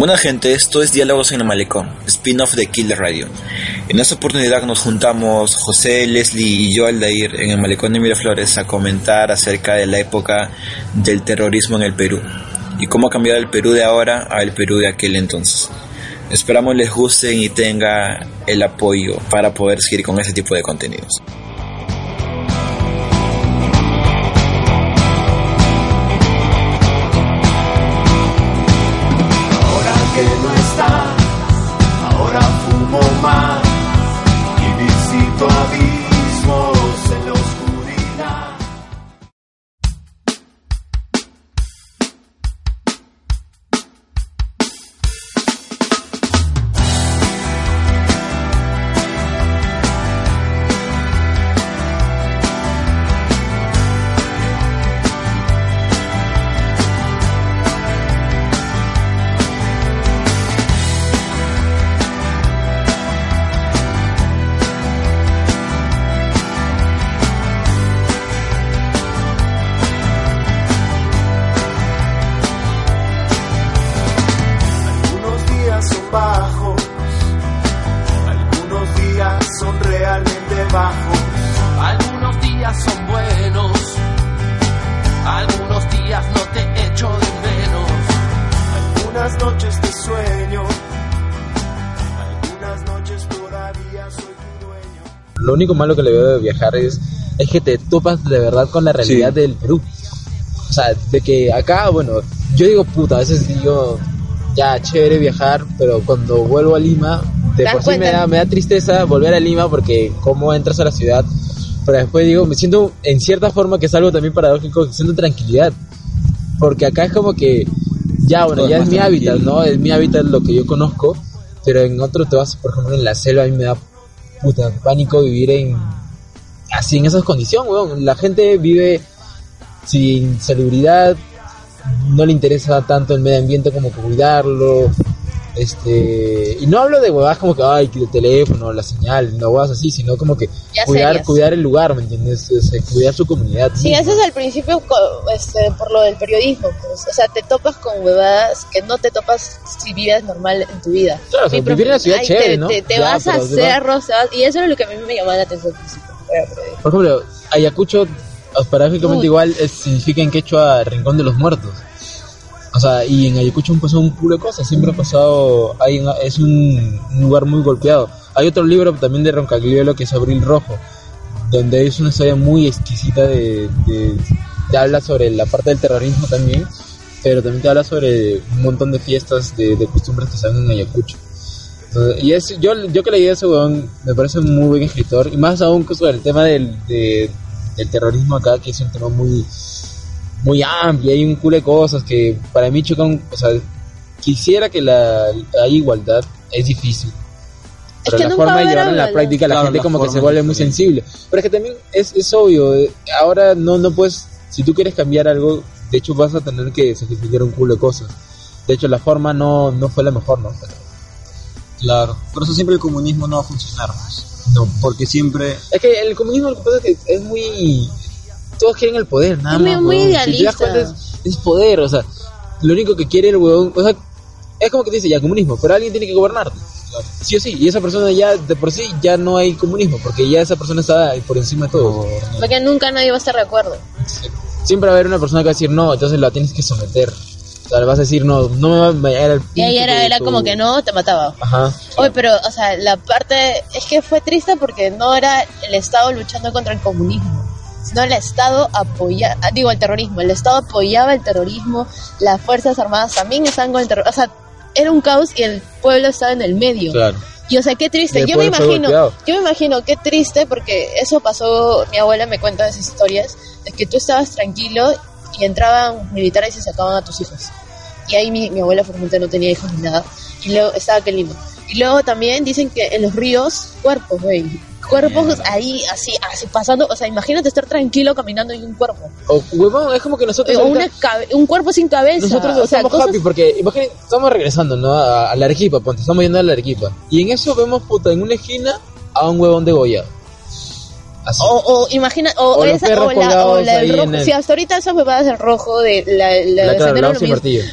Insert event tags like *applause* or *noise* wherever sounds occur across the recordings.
Buena gente, esto es Diálogos en el Malecón, spin-off de Killer Radio. En esta oportunidad nos juntamos José, Leslie y yo, Aldair, en el Malecón de Miraflores a comentar acerca de la época del terrorismo en el Perú y cómo ha cambiado el Perú de ahora al Perú de aquel entonces. Esperamos les gusten y tenga el apoyo para poder seguir con ese tipo de contenidos. Malo que le veo de viajar es, es que te topas de verdad con la realidad del Perú. O sea, de que acá, bueno, yo digo puta, a veces digo, ya chévere viajar, pero cuando vuelvo a Lima, de por sí me da, me da tristeza volver a Lima porque cómo entras a la ciudad. Pero después digo, me siento en cierta forma que es algo también paradójico, siento tranquilidad. Porque acá es como que, ya, bueno, ya es, mi hábitat, ¿no? Es mi hábitat lo que yo conozco, pero en otro te vas, por ejemplo, en la selva, a mí me da puta, pánico vivir en así en esas condiciones, weón. La gente vive sin salubridad, no le interesa tanto el medio ambiente como cuidarlo. Este, y no hablo de huevadas como que, ay, el teléfono, la señal, no huevadas así, sino como que cuidar, cuidar el lugar, ¿me entiendes? cuidar su comunidad. Sí, ese es al principio este, por lo del periodismo, pues. O sea, te topas con huevadas que no te topas si vives normal en tu vida. Claro, o vivir en la ciudad chévere, ¿no? Te, vas a cerros, y eso es lo que a mí me llamaba la atención al principio. Por ejemplo, Ayacucho, paradójicamente igual, significa en quechua Rincón de los Muertos. O sea, y en Ayacucho han pasado un culo de cosas, siempre ha pasado, hay es un, lugar muy golpeado. Hay otro libro también de Roncagliolo que es Abril Rojo, donde es una historia muy exquisita de, de, habla sobre la parte del terrorismo también, pero también te habla sobre un montón de fiestas, de, costumbres que se dan en Ayacucho. y es, yo, yo que leí ese weón, me parece un muy buen escritor, y más aún sobre el tema del, del terrorismo acá, que es un tema muy muy amplia, hay un culo de cosas que para mí chocan, o sea, quisiera que la haya igualdad, es difícil. Pero la forma de llevarlo en la práctica, la gente como que se vuelve muy sensible. Pero es que también es, es obvio, ahora no, no puedes, si tú quieres cambiar algo, de hecho vas a tener que sacrificar un culo de cosas. De hecho, la forma no, no fue la mejor, ¿no? Claro, por eso siempre el comunismo no va a funcionar más. No, porque siempre... Es que el comunismo lo que pasa es que es muy todos quieren el poder, nada más. Muy idealista. es, poder, o sea, lo único que quiere el huevón, o sea, es como que dice ya comunismo, pero alguien tiene que gobernarte. Sí o sí, y esa persona ya de por sí ya no hay comunismo, porque ya esa persona está por encima de todo. Porque nunca nadie va a estar de acuerdo. Siempre va a haber una persona que va a decir no, entonces la tienes que someter. O sea, le vas a decir no, no me va a llegar al Y ahí era, era como que no, te mataba. Ajá. Oye, pero, o sea, la parte es que fue triste porque no era el Estado luchando contra el comunismo sino el Estado apoya, digo el terrorismo, el Estado apoyaba el terrorismo, las Fuerzas Armadas también estaban con el terrorismo, o sea, era un caos y el pueblo estaba en el medio. Claro. Y o sea, qué triste. Yo me imagino, yo me imagino qué triste porque eso pasó, mi abuela me cuenta esas historias, de que tú estabas tranquilo y entraban militares y se sacaban a tus hijos. Y ahí mi, mi abuela formalmente no tenía hijos ni nada. Y luego estaba aquel lindo. Y luego también dicen que en los ríos, cuerpos, güey cuerpos ahí, así, así pasando. O sea, imagínate estar tranquilo caminando en un cuerpo. O, huevón, es como que nosotros. un cuerpo sin cabeza. Nosotros o estamos happy porque, imagínate, estamos regresando, ¿no? A, la Arequipa, ponte, estamos yendo a la Arequipa. Y en eso vemos, puta, en una esquina a un huevón de O, o, imagina, o, esa, o la, o la del rojo. Si hasta ahorita va a hacer rojo de la, la, la,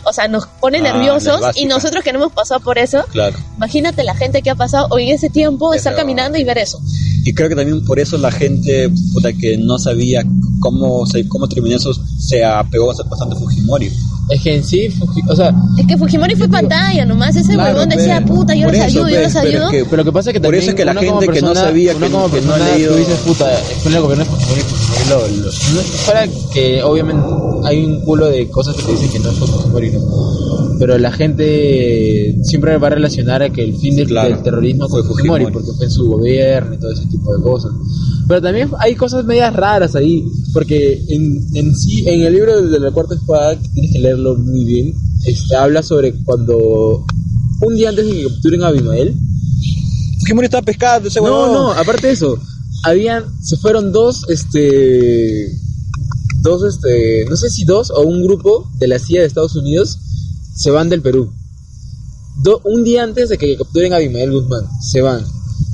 O sea, nos pone ah, nerviosos y nosotros que no hemos pasado por eso. Claro. Imagínate la gente que ha pasado hoy en ese tiempo, estar caminando y ver eso. Y creo que también por eso la gente puta, que no sabía cómo, cómo terminar eso se apegó bastante a Fujimori. Es que en sí, o sea... Es que Fujimori fue pantalla nomás, ese huevón decía, puta, yo les ayudo, yo les ayudo. Pero, pero lo que pasa es que Por eso es que la gente que no sabía, que, como que no ha leído... Tú dices, puta, fue el gobierno de Fujimori, Fujimori lo, lo, fuera que obviamente hay un culo de cosas que te dicen que no fue Fujimori, ¿no? Pero la gente siempre va a relacionar a que el fin del, del terrorismo fue Fujimori, porque fue en su gobierno y todo ese tipo de cosas. Pero también hay cosas medias raras ahí, porque en, en sí, en el libro de la cuarta espada, que tienes que leerlo muy bien, este, habla sobre cuando un día antes de que capturen a Abimael, Fujimori estaba pescando ese No, no, aparte de eso, habían, se fueron dos, este, dos, este, no sé si dos o un grupo de la CIA de Estados Unidos se van del Perú. un día antes de que capturen a Abimael Guzmán, se van.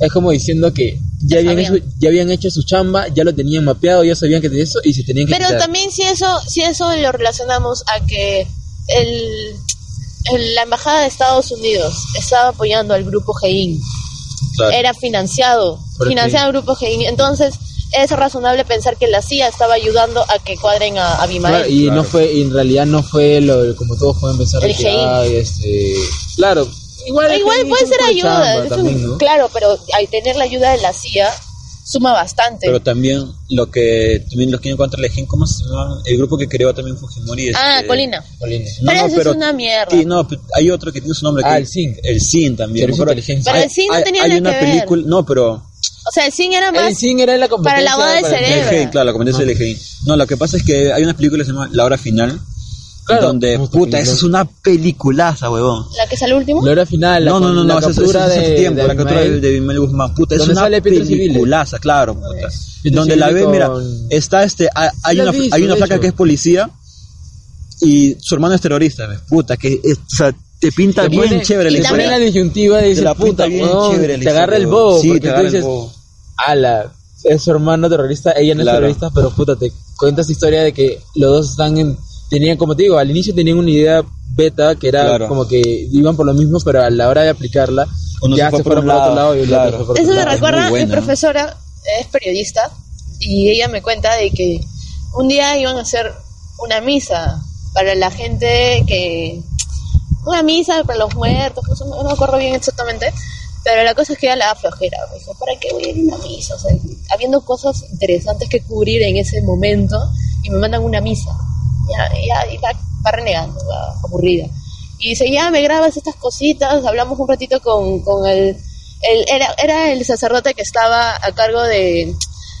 Es como diciendo que ya habían, hecho, ya habían hecho su chamba, ya lo tenían mapeado, ya sabían que tenía eso y se tenían que Pero también si eso, si eso lo relacionamos a que el, la embajada de Estados Unidos estaba apoyando al grupo GEIN, era financiado, financiado el grupo GEIN, entonces es razonable pensar que la CIA estaba ayudando a que cuadren a, a y no fue, en realidad no fue lo como todos pueden pensar el que, este, claro, Igual, puede ser ayuda, claro, pero al tener la ayuda de la CIA suma bastante. Pero también lo que también los que encuentran la ¿cómo se llama? El grupo que creó también Fujimori. ah, Colina. Colina. No, pero eso es una mierda. Sí, no, hay otro que tiene su nombre. Ah, el SIN. El SIN también. Pero, el SIN no tenía hay, una película, no, pero... O sea, el SIN era más... El SIN era la competencia... Para lavado de cerebro. claro, la competencia del EGI. No, lo que pasa es que hay una película que se llama La Hora Final, donde, puta, esa es una peliculaza, huevón. ¿La que sale último? La hora final, la, no, no, no, la no, captura de, tiempo, la captura de, de Guzmán, puta, es una peliculaza, claro, puta. donde la ve, mira, está este, hay una, hay una flaca que es policía y su hermano es terrorista, puta, que, o sea, te pinta bien chévere la historia. Te pone la disyuntiva de la puta, bien chévere te agarra el bobo, sí, te agarra el bobo. ala, es su hermano terrorista, ella no es terrorista, pero puta, te cuentas historia de que los dos están en tenían, como te digo, al inicio tenían una idea beta que era como que iban por lo mismo, pero a la hora de aplicarla ya se, fueron por, otro lado. Y Eso me recuerda, mi profesora es periodista y ella me cuenta de que un día iban a hacer una misa para la gente que... Una misa para los muertos, no me acuerdo bien exactamente, pero la cosa es que ella la flojera. Me dijo, ¿para qué voy a ir a una misa? O sea, habiendo cosas interesantes que cubrir en ese momento y me mandan una misa ya, ya, va, renegando, va aburrida. Y dice, ya me grabas estas cositas, hablamos un ratito con, con el, el era, era el sacerdote que estaba a cargo de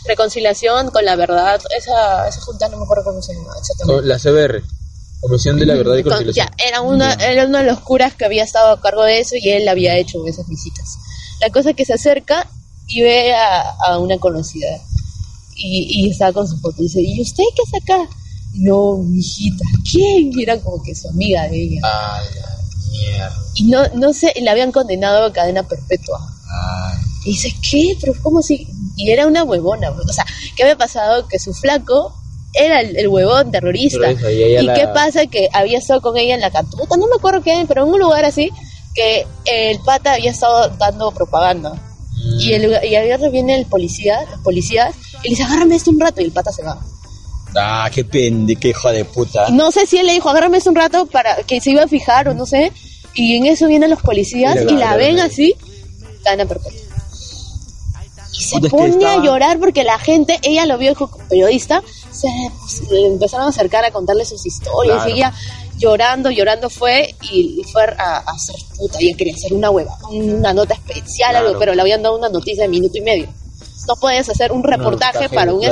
reconciliación con la verdad, esa, esa junta no me acuerdo cómo se llama exactamente. La CBR. Comisión de la Verdad y Conciliación. Ya, era, una, era uno de los curas que había estado a cargo de eso y él había hecho esas visitas. La cosa es que se acerca y ve a, a una conocida y, y está con su foto y dice, ¿y usted qué hace acá? No, mijita, ¿quién? Y era como que su amiga de ella. Ay, mierda. Y no, no sé, la habían condenado a cadena perpetua. Ay. Y dice, ¿qué? Pero ¿cómo si? Y era una huevona. O sea, ¿qué había pasado? Que su flaco era el, huevón terrorista. ¿Y, qué pasa? Que había estado con ella en la captura, no me acuerdo qué, pero en un lugar así, que el pata había estado dando propaganda. Mm. Y, el, y ahí viene el policía, los policías, y le dice, agárrame esto un rato, y el pata se va. Ah, qué pende, qué hijo de puta. No sé si él le dijo, agárrame un rato para que se iba a fijar o no sé. Y en eso vienen los policías y, la ven así, gana perpetua. Y se pone a llorar porque la gente, ella lo vio como periodista, se, le empezaron a acercar a contarle sus historias y ella llorando, llorando fue y fue a, hacer puta, ella quería hacer una hueva, una nota especial, algo, pero le habían dado una noticia de minuto y medio no puedes hacer un reportaje para un...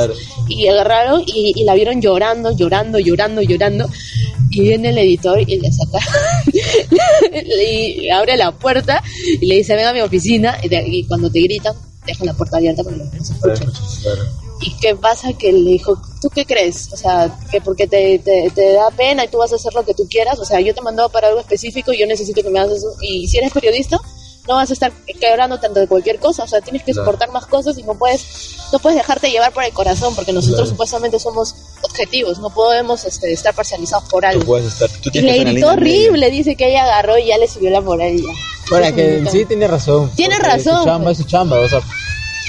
Y agarraron y, la vieron llorando, llorando, llorando, llorando. Y viene el editor y le saca, *laughs* y abre la puerta y le dice, ven a mi oficina. Y, cuando te gritan, deja la puerta abierta para que no se escuchen. ¿Y qué pasa? Que le dijo, ¿tú qué crees? O sea, que porque te, te, da pena y tú vas a hacer lo que tú quieras. O sea, yo te mandaba para algo específico y yo necesito que me hagas eso. Y si eres periodista, no vas a estar quebrando tanto de cualquier cosa, o sea, tienes que soportar más cosas y no puedes no puedes dejarte llevar por el corazón porque nosotros supuestamente somos objetivos, no podemos este, estar parcializados por algo. Tú puedes estar, tú y le gritó horrible, dice que ella agarró y ya le subió la moral y ya. Ahora que sí tiene razón. Tiene razón. Su chamba es su chamba, o sea,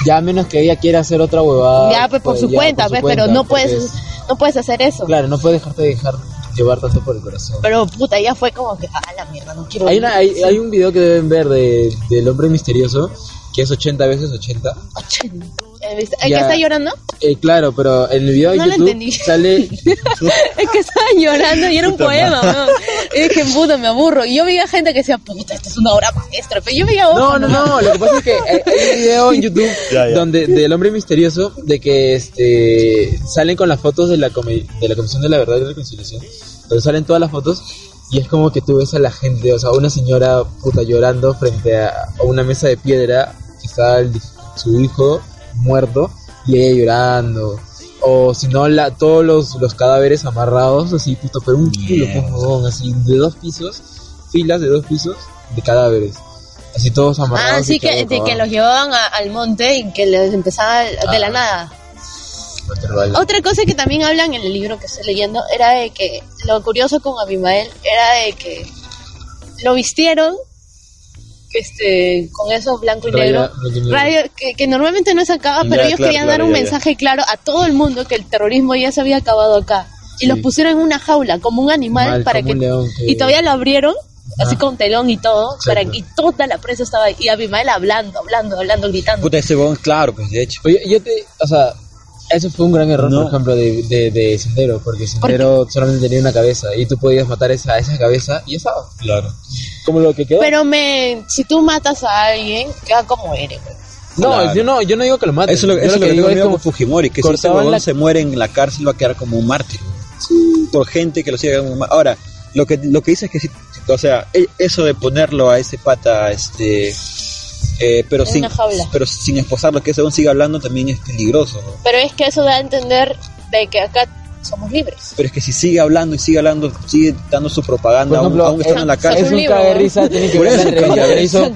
ya menos que ella quiera hacer otra huevada. Ya, pues por, pues, su, cuenta, pues, pero no puedes no puedes hacer eso. Claro, no puedes dejarte dejar llevar tanto por el corazón. Pero puta, ya fue como que, ah, la mierda, no quiero. Hay, una, hay, hay, un video que deben ver de, del hombre misterioso que es 80 veces 80. 80. ¿El que está llorando? Eh, claro, pero en el video de YouTube sale... *laughs* es que estaba llorando y era un poema, ¿no? Es que puta, me aburro. Y yo veía gente que decía, puta, esto es una obra maestra. Pero yo veía No, no, no, lo que pasa es que hay un video en YouTube *laughs* donde del hombre misterioso de que este salen con las fotos de la, de la Comisión de la Verdad y Reconciliación. Donde salen todas las fotos y es como que tú ves a la gente, o sea, una señora puta llorando frente a una mesa de piedra está su hijo muerto y ella llorando. O si no, la, todos los, los cadáveres amarrados, así, puto, pero un culo, así, de dos pisos, filas de dos pisos de cadáveres. Así todos amarrados. Ah, sí, que, que los llevaban al monte y que les empezaba de la ah. nada. Otra cosa que también hablan en el libro que estoy leyendo era de que lo curioso con Abimael era de que lo vistieron este, con eso blanco y negro, radio, que, normalmente no se acaba, pero ellos querían dar un mensaje claro a todo el mundo que el terrorismo ya se había acabado acá. Y los pusieron en una jaula, como un animal, para que, Y todavía lo abrieron, así con telón y todo, para y toda la prensa estaba ahí. Y Abimael hablando, hablando, hablando, gritando. Puta, ese claro, pues de hecho. Oye, yo te, o sea, eso fue un gran error, por ejemplo, de, de, Sendero, porque Sendero solamente tenía una cabeza y tú podías matar esa, esa cabeza y estaba. Claro. Como lo que quedó. Pero me, si tú matas a alguien, queda como eres, No, yo no, yo no digo que lo mates. Eso, es lo que digo es como Fujimori, que si ese se muere en la cárcel va a quedar como un mártir. Por gente que lo siga como Ahora, lo que, lo que dice es que si, o sea, e, eso de ponerlo a ese pata, este eh, pero, sin, pero sin esposarlo, que según siga hablando también es peligroso. Pero es que eso da a entender de que acá somos libres. Pero es que si sigue hablando y sigue hablando, sigue dando su propaganda, aunque esté en la cárcel. Es un caga de risa, tiene que ver la entrevista, que le hizo,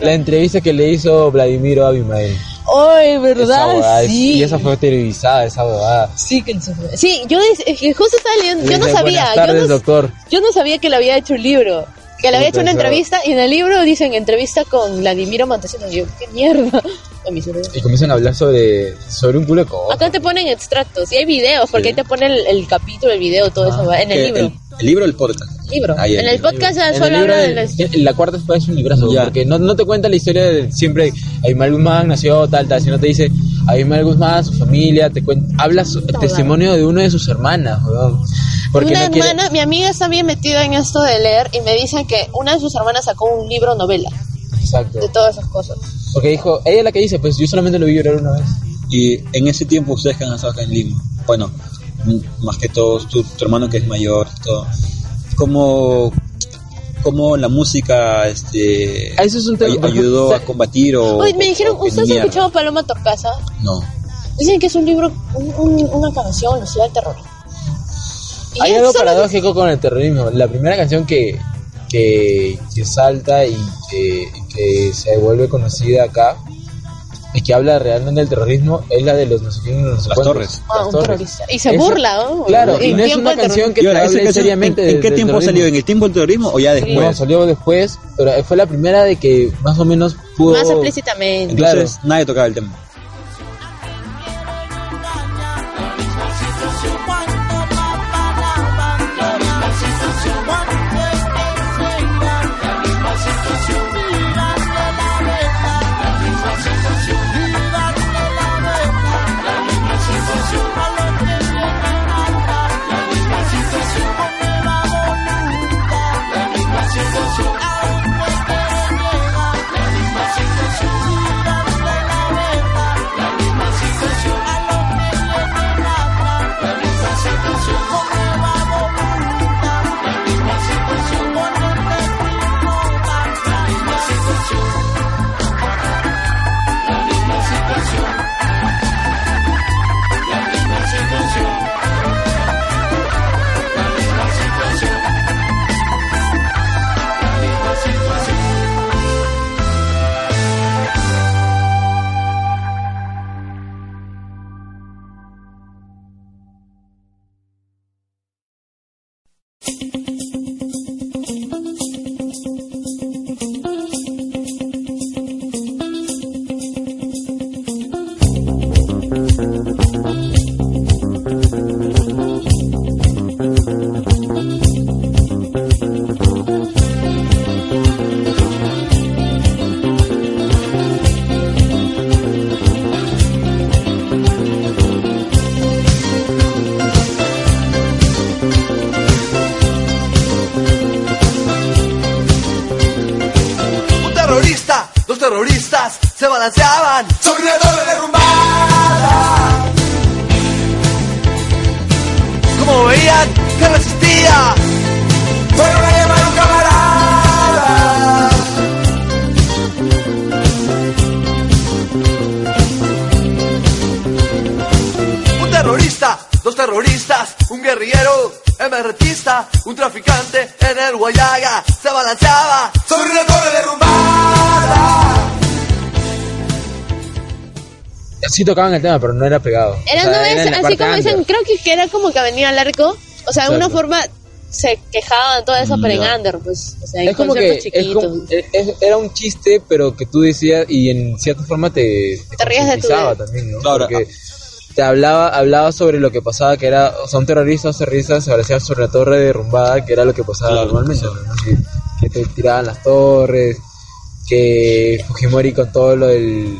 la entrevista que le hizo Vladimiro Abimael. Ay, ¿verdad? sí. Y esa fue televisada, esa abogada. Sí, que Sí, yo justo estaba leyendo, yo no sabía. Tardes, yo no, doctor. Yo no sabía que le había hecho un libro que le había hecho una entrevista y en el libro dicen entrevista con Vladimiro Montesinos. Y yo, qué mierda. *laughs* Y comienzan a hablar sobre, sobre un culo de cosas. Acá te ponen extractos y hay videos, porque ahí te ponen el, capítulo, el video, todo eso en el libro. El, libro o el podcast? Libro. en el, podcast ya solo habla de la... La cuarta es un librazo, porque no, no te cuenta la historia de siempre, Aymar Guzmán nació tal, tal, sino te dice Aymar Guzmán, su familia, te cuenta, hablas testimonio de una de sus hermanas, Porque una hermana, mi amiga está bien metida en esto de leer y me dicen que una de sus hermanas sacó un libro novela. Exacto. De todas esas cosas. Porque dijo, ella es la que dice, pues yo solamente lo vi llorar una vez. Y en ese tiempo ustedes que han estado acá en Lima, bueno, más que todos, tu, hermano que es mayor, todo, ¿cómo, cómo la música este, ah, Eso es un tema, ayudó a combatir o... Oye, me dijeron, ¿ustedes han escuchado Paloma Torcasa? No. Dicen que es un libro, una canción, la ciudad del terror. Hay algo paradójico con el terrorismo. La primera canción que, que, que salta y que, que se vuelve conocida acá y que habla realmente del terrorismo es la de los no sé quién, Las Torres. Ah, un terrorista. Y se burla, ¿no? Claro, y no es una canción que te hable seriamente ¿En, qué tiempo salió? ¿En el tiempo del terrorismo o ya después? No, salió después, pero fue la primera de que más o menos pudo... Más explícitamente. Entonces nadie tocaba el tema. Sí tocaban el tema, pero no era pegado. Era, no es, así como dicen, creo que era como que venía al arco, o sea, de una forma se quejaban todo eso, pero en under, pues, o sea, en es como que era un chiste, pero que tú decías y en cierta forma te te, rías de tu también, ¿no? Porque te hablaba hablaba sobre lo que pasaba, que era, o sea, un terrorista terrorista se parecía sobre la torre derrumbada, que era lo que pasaba normalmente, que, te tiraban las torres, que Fujimori con todo lo del...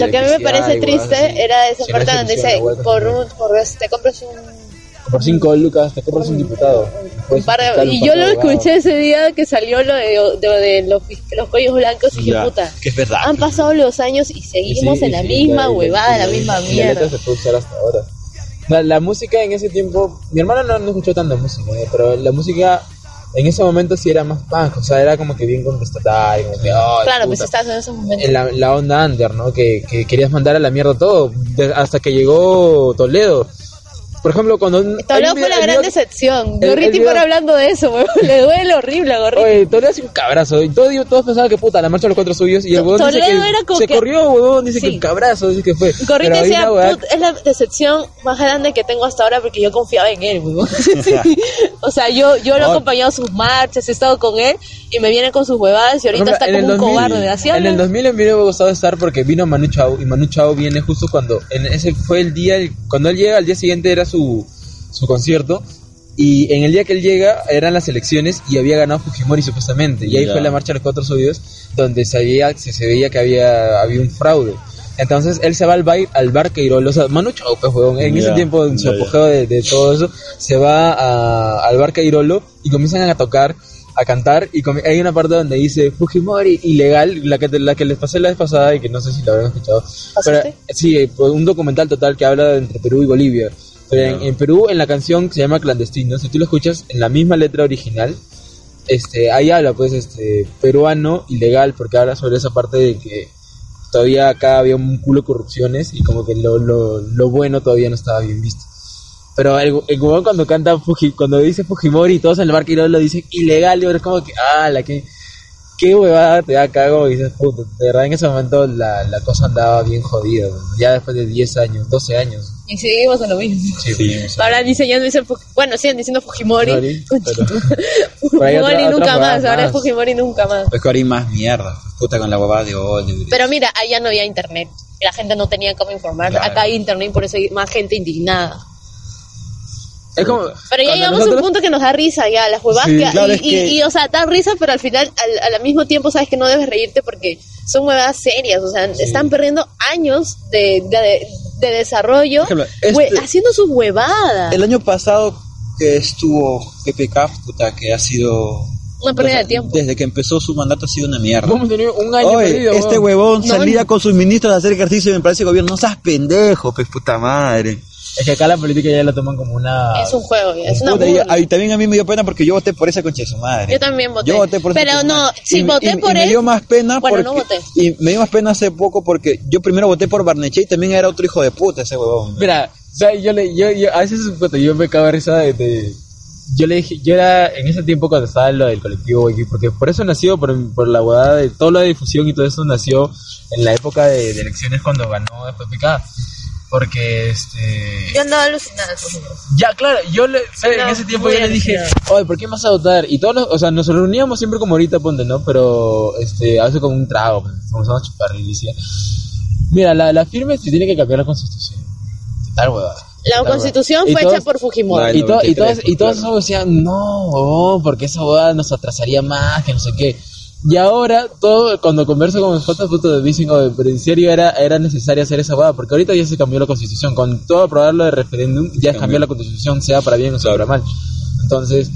Lo, que a mí me parece triste era esa parte donde dice, por, un, por, te compras un por 5 lucas te compras un diputado. y yo lo escuché ese día que salió lo de, los, los, cuellos blancos y dije, puta, que es verdad. han pasado los años y seguimos en la misma huevada, la misma mierda. se puede usar hasta ahora. La, música en ese tiempo, mi hermana no, no escuchó tanta música, ¿eh? pero la música en ese momento sí era más punk, o sea, era como que bien contestatario, como que, Claro, pues estás en ese momento. En la, la onda under, ¿no? Que, que, querías mandar a la mierda todo, hasta que llegó Toledo por ejemplo, cuando... Toledo fue la gran decepción. Gorriti por hablando de eso, weón. *laughs* Le duele horrible a Gorriti. Oye, Toledo es un cabrazo. Y todos, todos pensaban que puta, la marcha de los cuatro suyos. Y el weón dice que era como se corrió, weón. Dice que el cabrazo, dice que fue. Gorriti decía, es la decepción más grande que tengo hasta ahora porque yo confiaba en él, weón. *laughs* *laughs* O sea, yo, yo lo he acompañado a sus marchas, he estado con él y me viene con sus huevadas y ahorita está como un cobarde. ¿Hacía en el 2000 a mí me gustado estar porque vino Manu Chao y Manu Chao viene justo cuando, en ese fue el día, cuando él llega, al día siguiente era su su concierto. Y en el día que él llega eran las elecciones y había ganado Fujimori supuestamente. Y ahí fue la marcha de los cuatro subidos donde se veía, se, veía que había, había un fraude. Entonces él se va al bar, al bar o sea, Manu Chao, pues, en ese tiempo, en su apogeo de, todo eso, se va a, al bar Queirolo y comienzan a tocar, a cantar, y hay una parte donde dice Fujimori ilegal, la que, la que les pasé la vez pasada y que no sé si la habrán escuchado. Pero, sí, un documental total que habla entre Perú y Bolivia en, Perú, en la canción que se llama Clandestino, si tú lo escuchas en la misma letra original, este, ahí habla, pues, este, peruano ilegal, porque habla sobre esa parte de que todavía acá había un culo de corrupciones y como que lo, lo, lo bueno todavía no estaba bien visto. Pero el, el cuando canta Fuji, cuando dice Fujimori y todos en el bar lo dicen ilegal, y ahora es como que, ah, la que qué huevada te da cago y dices, puta, de verdad en ese momento la, la cosa andaba bien jodida, ya después de 10 años, 12 años. Y seguimos en lo mismo. Sí, ahora diseñando dicen, bueno, siguen diciendo Fujimori. Fujimori *laughs* *laughs* nunca más, ahora es Fujimori nunca más. Es que ahora hay más mierda, puta con la huevada de hoy. Pero mira, allá no había internet, la gente no tenía cómo informar, acá hay internet y por eso hay más gente indignada. Pero ya llegamos a un punto que nos da risa ya, las huevas y, o sea, da risa, pero al final, al, al, mismo tiempo sabes que no debes reírte porque son huevas serias, o sea, están perdiendo años de, de, desarrollo este haciendo sus huevadas. El año pasado que estuvo PPK, puta, que ha sido una pérdida de tiempo. Desde que empezó su mandato ha sido una mierda. Hemos tenido un año perdido, Este huevón salía con sus ministros a hacer ejercicio y me parece gobierno. No seas pendejo, pues puta madre. Es que acá la política ya la toman como una... Es un juego, es una y, también a mí me dio pena porque yo voté por esa concha de su madre. Yo también voté. Yo voté por Pero no, si voté por él... me dio más pena bueno, porque, no voté. Y me dio más pena hace poco porque yo primero voté por Barneche y también era otro hijo de puta ese huevón. Mira, o sea, yo, le, yo, yo a veces yo me cago risa de, de, Yo le dije, yo era en ese tiempo cuando estaba en lo del colectivo, porque por eso nació, por, por la huevada de toda la difusión y todo eso nació en la época de, de elecciones cuando ganó FPK porque este yo andaba alucinada ya claro yo le, en ese tiempo yo le dije oye por qué vas a votar y todos o sea nos reuníamos siempre como ahorita ponte no pero este hace como un trago pues, comenzamos a chupar y decía mira la, la firme se tiene que cambiar la constitución. Tal huevada. La constitución fue hecha por Fujimori. y, y, todos, y todos esos decían, no, porque esa boda nos atrasaría más, que no sé qué. Y ahora, todo, cuando converso con mis fotos, fotos dicen, oh, pero en serio era, era necesario hacer esa boda, porque ahorita ya se cambió la constitución. Con todo aprobarlo de referéndum, ya cambió la constitución, sea para bien o sea para mal. Entonces,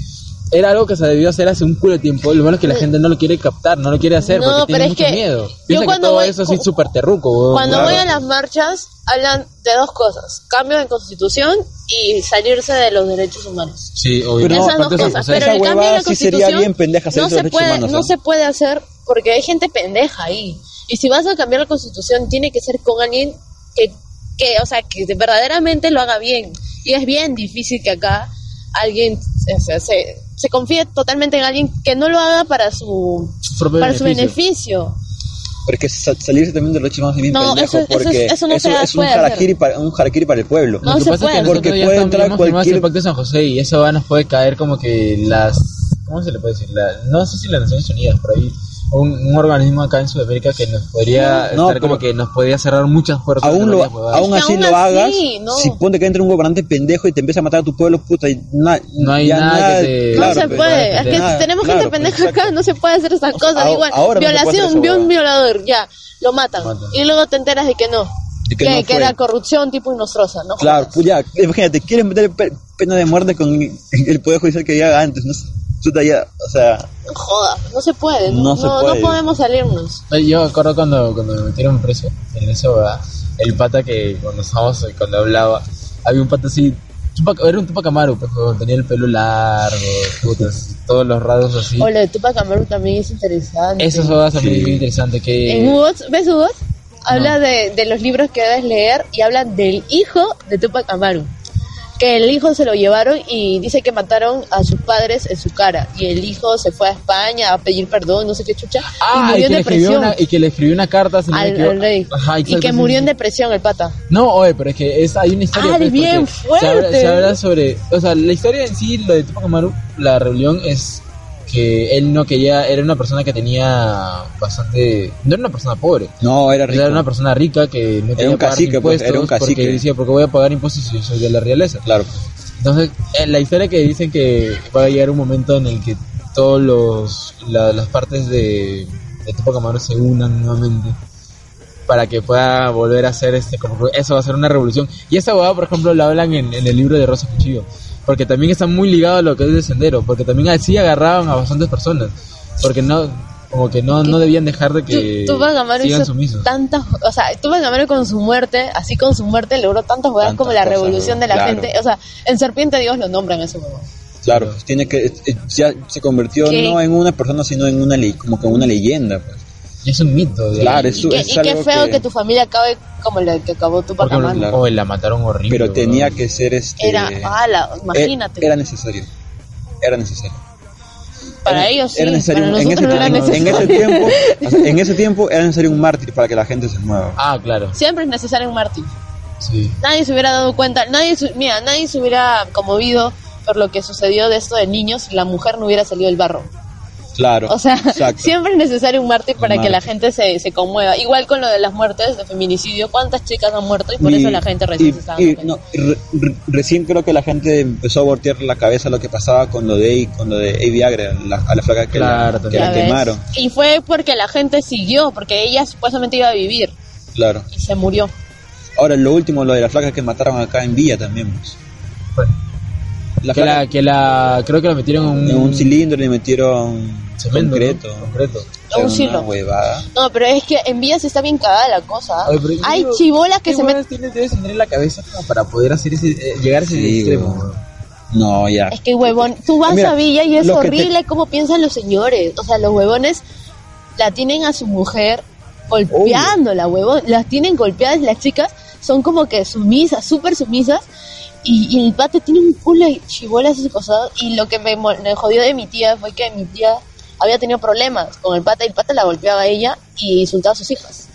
era algo que se debió hacer hace un culo de tiempo. Lo malo es que la gente no lo quiere captar, no lo quiere hacer porque tiene mucho miedo. Piensa que todo eso es súper terruco. Cuando voy a las marchas, hablan de dos cosas: cambio de constitución y salirse de los derechos humanos. Sí, obvio. Pero Esas dos cosas. Pero el cambio de la constitución no, se puede, no se puede hacer porque hay gente pendeja ahí. Y si vas a cambiar la constitución, tiene que ser con alguien que, que o sea, que verdaderamente lo haga bien Y es bien difícil que acá alguien se, se, confíe totalmente en alguien que no lo haga para su, para su beneficio. Porque salirse también de los chivos es bien no, pendejo, eso, porque eso, no es un harakiri, para, un harakiri para el pueblo. No Lo que pasa es que porque puede entrar cualquier... el pacto de San José y eso nos puede caer como que las... ¿Cómo se le puede decir? La, no sé si las Naciones Unidas, por ahí un, un, organismo acá en Sudamérica que nos podría no, estar como que nos podría cerrar muchas puertas. Aún, lo, aún así lo hagas, si ponte que entre un gobernante pendejo y te empieza a matar a tu pueblo, puta, y no hay nada, que te, No se puede, es que tenemos gente pendeja acá, no se puede hacer esas cosas. Igual, violación, vio un violador, ya, lo matan. Y luego te enteras de que no. que, que, era corrupción tipo inostrosa, ¿no? Claro, pues ya, imagínate, quieres meter pena de muerte con el Poder Judicial que ya antes, ¿no? O sea... Joda, no se puede, no, no, podemos salirnos. Yo me acuerdo cuando, cuando me metieron preso, en eso, el pata que cuando estábamos, cuando hablaba, había un pata así, era un Tupac Amaru, pues, tenía el pelo largo, todos los rasgos así. O lo de Tupac Amaru también es interesante. Eso es también es muy interesante. Que... En ¿ves Hugo? Habla de, de los libros que debes leer y habla del hijo de Tupac Amaru que el hijo se lo llevaron y dice que mataron a sus padres en su cara y el hijo se fue a España a pedir perdón, no sé qué chucha, ah, y murió en depresión. y que le escribió una carta al, rey. y que murió en depresión el pata. No, oye, pero es que es, hay una historia. Ah, pues, bien fuerte. Se habla, sobre, o sea, la historia en sí, lo de Tupac Amaru, la rebelión es que él no quería, era una persona que tenía bastante, no era una persona pobre. No, era rico. Era una persona rica que no tenía que pagar pues, era un cacique. Porque decía, porque voy a pagar impuestos si yo soy de la realeza. Claro. Entonces, en la historia que dicen que va a llegar un momento en el que todos los las partes de, de Tupac Amaru se unan nuevamente para que pueda volver a hacer este como eso va a ser una revolución y esa abogado por ejemplo lo hablan en, en el libro de Rosa Cuchillo porque también está muy ligado a lo que es de sendero, porque también así agarraban a bastantes personas, porque no como que no, no debían dejar de que Tupac Amaru sigan sumisos. Tantas, o sea, Tupac Amaru con su muerte, así con su muerte logró tantas jugadas como la revolución de la gente, o sea, en Serpiente Dios lo nombran en ese momento. Claro, tiene que ya se convirtió no en una persona sino en una ley, como que una leyenda, pues. Es un mito. Claro, y, qué feo que... tu familia acabe como la que acabó tu papá. O la mataron horrible. Pero tenía que ser este. Era mala, imagínate. Era necesario. Era necesario. Para ellos sí, era necesario, para en, ese, no era necesario. en ese tiempo, *laughs* en ese tiempo era necesario un mártir para que la gente se mueva. Ah, claro. Siempre es necesario un mártir. Sí. Nadie se hubiera dado cuenta, nadie, mira, nadie se hubiera conmovido por lo que sucedió de esto de niños si la mujer no hubiera salido del barro. Claro. O sea, *laughs* siempre es necesario un mártir para que la gente se, se conmueva. Igual con lo de las muertes de feminicidio, ¿cuántas chicas han muerto? Y por eso la gente recién Recién creo que la gente empezó a voltear la cabeza lo que pasaba con lo de, con lo de Viagra, a la flaca que, la, quemaron. Y fue porque la gente siguió, porque ella supuestamente iba a vivir. Claro. Y se murió. Ahora, lo último, lo de la flaca que mataron acá en Villa también. Pues. La que, la, que la creo que la metieron en un, en un cilindro y metieron concreto. concreto. No, pero es que en vías está bien cagada la cosa. Hay chibolas que se meten. tienes debes tener en la cabeza para poder hacer ese, eh, llegar a ese extremo? No, ya. Es que huevón, tú vas a Villa y es horrible cómo piensan los señores. O sea, los huevones la tienen a su mujer golpeándola, huevón. Las tienen golpeadas las chicas, son como que sumisas, súper sumisas. Y, el pate tiene un culo de chibolas sus cosas. Y lo que me, me jodió de mi tía fue que mi tía había tenido problemas con el pata y el pata la golpeaba a ella y insultaba a sus hijas.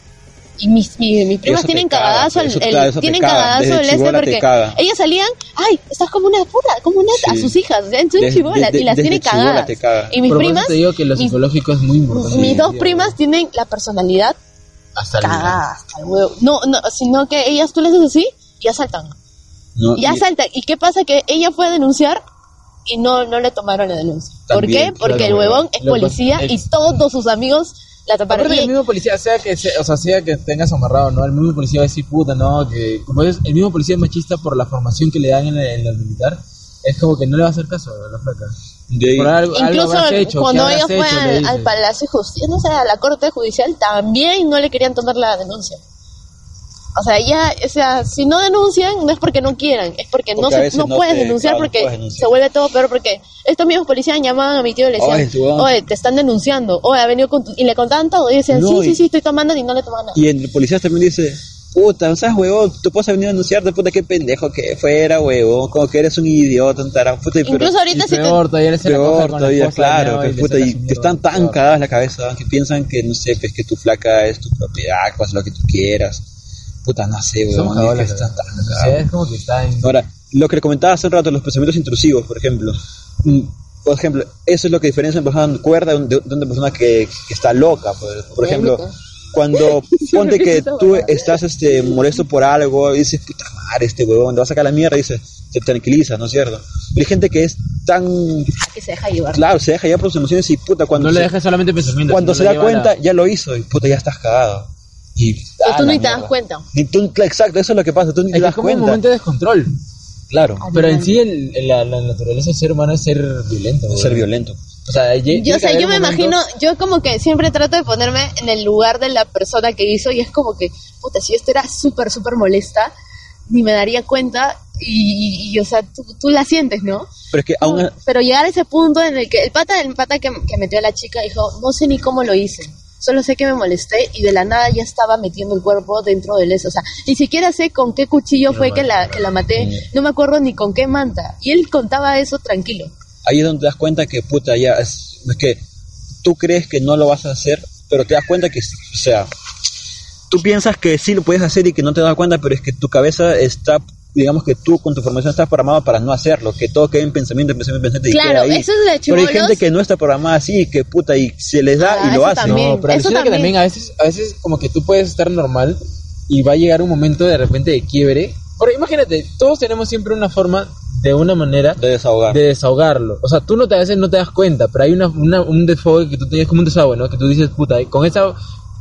Y mis, mis, primas tienen cagadazo el, tienen cagadazo el este porque ellas salían, ay, estás como una puta, como una a sus hijas, chibola, y las tiene cagadas. Y mis primas, te digo que lo psicológico es muy importante. Mis dos primas tienen la personalidad hasta cagada, hasta el huevo. No, no, sino que ellas tú les dices así y asaltan. y asaltan. ¿Y qué pasa? Que ella fue a denunciar y no, no le tomaron la denuncia. ¿Por qué? Porque el huevón es policía y todos sus amigos la taparon. el mismo policía, sea que, o sea, sea que tengas amarrado, ¿no? El mismo policía va a decir, puta, ¿no? Que como es, el mismo policía es machista por la formación que le dan en el, militar, es como que no le va a hacer caso a la flaca. Incluso cuando ellos fueron al, Palacio de Justicia, no sé, a la Corte Judicial, también no le querían tomar la denuncia. O sea, ya, o sea, si no denuncian, no es porque no quieran, es porque, no, se, no, puedes denunciar porque se vuelve todo peor. Porque estos mismos policías llamaban a mi tío y le decían, oye, te están denunciando, oye, ha venido con y le contaban todo. Y decían, sí, sí, sí, estoy tomando y no le toman nada. Y el policía también dice, puta, o sea, huevón, tú puedes venir a anunciarte, puta, qué pendejo que fuera, huevón, como que eres un idiota, un tarán, puta, Incluso pero, ahorita sí peor, todavía eres peor, todavía, claro, y, puta, y que están tan cagadas la cabeza, que piensan que, no sé, pues que tu flaca es tu propiedad, que lo que tú quieras, puta, no sé, huevón, que están tan cagadas. es como que está en... Ahora, lo que le comentaba hace un rato, los pensamientos intrusivos, por ejemplo, mm, por ejemplo, eso es lo que diferencia una persona cuerda de, una persona que, que está loca, por, por ejemplo cuando *laughs* ponte que tú estás este, molesto por algo y dices, puta madre, este huevón, te va a sacar la mierda, y dices, te tranquiliza, ¿no es cierto? Y hay gente que es tan... Que se deja llevar. Claro, se deja llevar por sus emociones y puta, cuando... No le dejas solamente pensamientos. Cuando se da cuenta, ya lo hizo y puta, ya estás cagado. Y, Pero tú ni te das cuenta. exacto, eso es lo que pasa, tú ni te das como cuenta. un momento de descontrol. Claro. Pero en sí el, la, la, naturaleza del ser humano es ser violento. Es ser violento. O sea, yo, o yo me imagino, yo como que siempre trato de ponerme en el lugar de la persona que hizo y es como que, puta, si esto era súper, súper molesta, ni me daría cuenta y, o sea, tú, la sientes, ¿no? Pero es que aún... Pero llegar a ese punto en el que el pata, el pata que, que metió a la chica dijo, no sé ni cómo lo hice solo sé que me molesté y de la nada ya estaba metiendo el cuerpo dentro del eso. O sea, ni siquiera sé con qué cuchillo fue que la, que la maté, no me acuerdo ni con qué manta. Y él contaba eso tranquilo ahí es donde te das cuenta que, puta, ya es, que tú crees que no lo vas a hacer, pero te das cuenta que, o sea, tú piensas que sí lo puedes hacer y que no te das cuenta, pero es que tu cabeza está digamos que tú con tu formación estás programada para no hacerlo, que todo quede en pensamiento, en pensamiento, en pensamiento. Claro, y eso es de Pero hay gente que no está programada así, que puta, y se les da y ah, lo hace. no, pero eso también. que también a veces, a veces como que tú puedes estar normal y va a llegar un momento de repente de quiebre. Porque imagínate, todos tenemos siempre una forma de una manera de desahogar. De desahogarlo. O sea, tú no te, a veces no te das cuenta, pero hay una, un desahogo que tú tienes como un desahogo, ¿no? Que tú dices, puta, con esa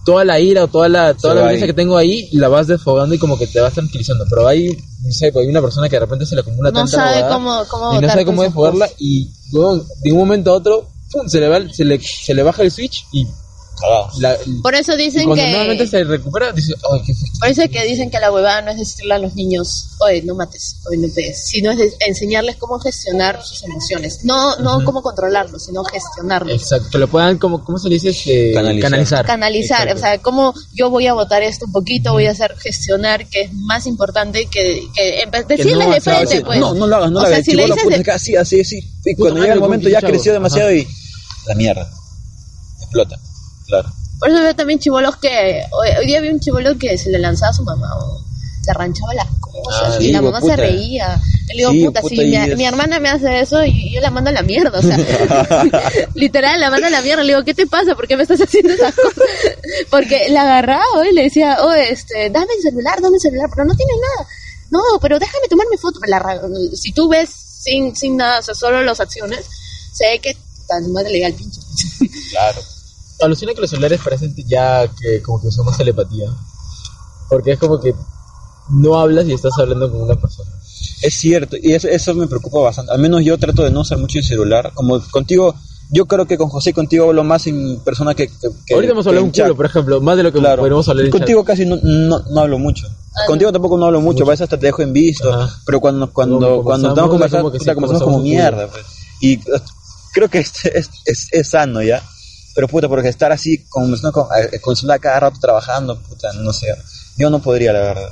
toda la ira o toda la toda la violencia que tengo ahí la vas desfogando y como que te vas tranquilizando. Pero hay no sé pues hay una persona que de repente se le acumula no tanta sabe cómo, cómo y no sabe cómo desfogarla y de un momento a otro pum, se le va se le, se le baja el switch y por eso dicen cuando que. nuevamente se recupera, dice, Por eso que dicen que la huevada no es decirle a los niños, oye, no mates, oye, no pegues, sino es enseñarles cómo gestionar sus emociones. No, no cómo controlarlos, sino gestionarlos. Exacto, que lo puedan, como, ¿cómo se dice? Este, canalizar. Canalizar, o sea, cómo yo voy a votar esto un poquito, voy a hacer gestionar, que es más importante que, que decirles de frente, pues. No, no lo hagas, no lo hagas. Si le dices así, así, así. Y cuando llega el momento ya creció demasiado y la mierda explota. Por eso veo también chivolos que. Hoy, día vi un chivolo que se le lanzaba a su mamá o le arranchaba las cosas ah, y la mamá se reía. Le digo, puta, si mi, hermana me hace eso y yo la mando a la mierda, o sea, *laughs* *laughs* literal, la mando a la mierda. Le digo, ¿qué te pasa? ¿Por qué me estás haciendo esas cosas? *laughs* Porque la agarraba y le decía, oh, este, dame el celular, dame el celular, pero no tiene nada. No, pero déjame tomarme foto. La, si tú ves sin, sin nada, o sea, solo las acciones, sé que tan madre le da el pinche. Claro alucina que los celulares parecen ya que como que usamos telepatía. Porque es como que no hablas y estás hablando con una persona. Es cierto, y eso, eso me preocupa bastante. Al menos yo trato de no usar mucho el celular. Como contigo, yo creo que con José contigo hablo más en persona que. que, Ahorita hemos hablado un culo, por ejemplo, más de lo que claro. podemos hablar en Contigo casi no, no, hablo mucho. Ah, contigo tampoco no hablo mucho, a veces hasta te dejo en visto. Pero cuando, cuando, cuando estamos conversando, como como mierda. Pues. Y uh, creo que es, es, es sano ya. Pero puta, porque estar así con, con, eh, con celular cada rato trabajando, puta, no sé. Yo no podría, la verdad.